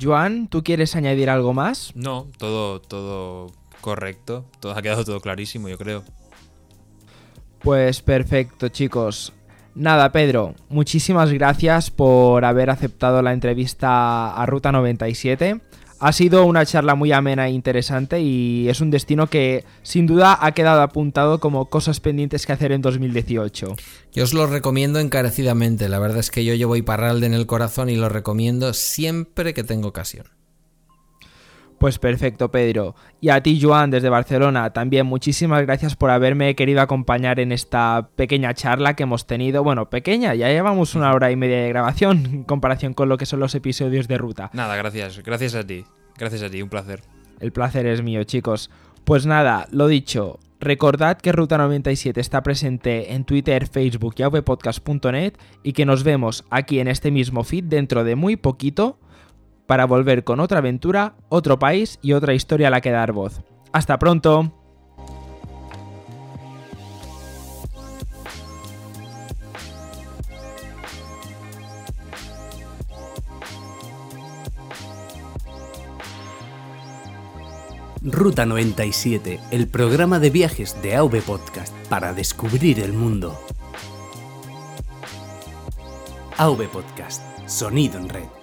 Joan, ¿tú quieres añadir algo más? No, todo, todo correcto. Todo ha quedado todo clarísimo, yo creo. Pues perfecto, chicos. Nada, Pedro, muchísimas gracias por haber aceptado la entrevista a Ruta 97. Ha sido una charla muy amena e interesante y es un destino que sin duda ha quedado apuntado como cosas pendientes que hacer en 2018. Yo os lo recomiendo encarecidamente, la verdad es que yo llevo Iparralde en el corazón y lo recomiendo siempre que tengo ocasión. Pues perfecto, Pedro. Y a ti, Joan, desde Barcelona, también muchísimas gracias por haberme querido acompañar en esta pequeña charla que hemos tenido. Bueno, pequeña, ya llevamos una hora y media de grabación en comparación con lo que son los episodios de ruta. Nada, gracias. Gracias a ti. Gracias a ti, un placer. El placer es mío, chicos. Pues nada, lo dicho, recordad que Ruta 97 está presente en Twitter, Facebook y avpodcast.net y que nos vemos aquí en este mismo feed dentro de muy poquito para volver con otra aventura, otro país y otra historia a la que dar voz. ¡Hasta pronto! Ruta 97, el programa de viajes de AV Podcast para descubrir el mundo. AV Podcast, sonido en red.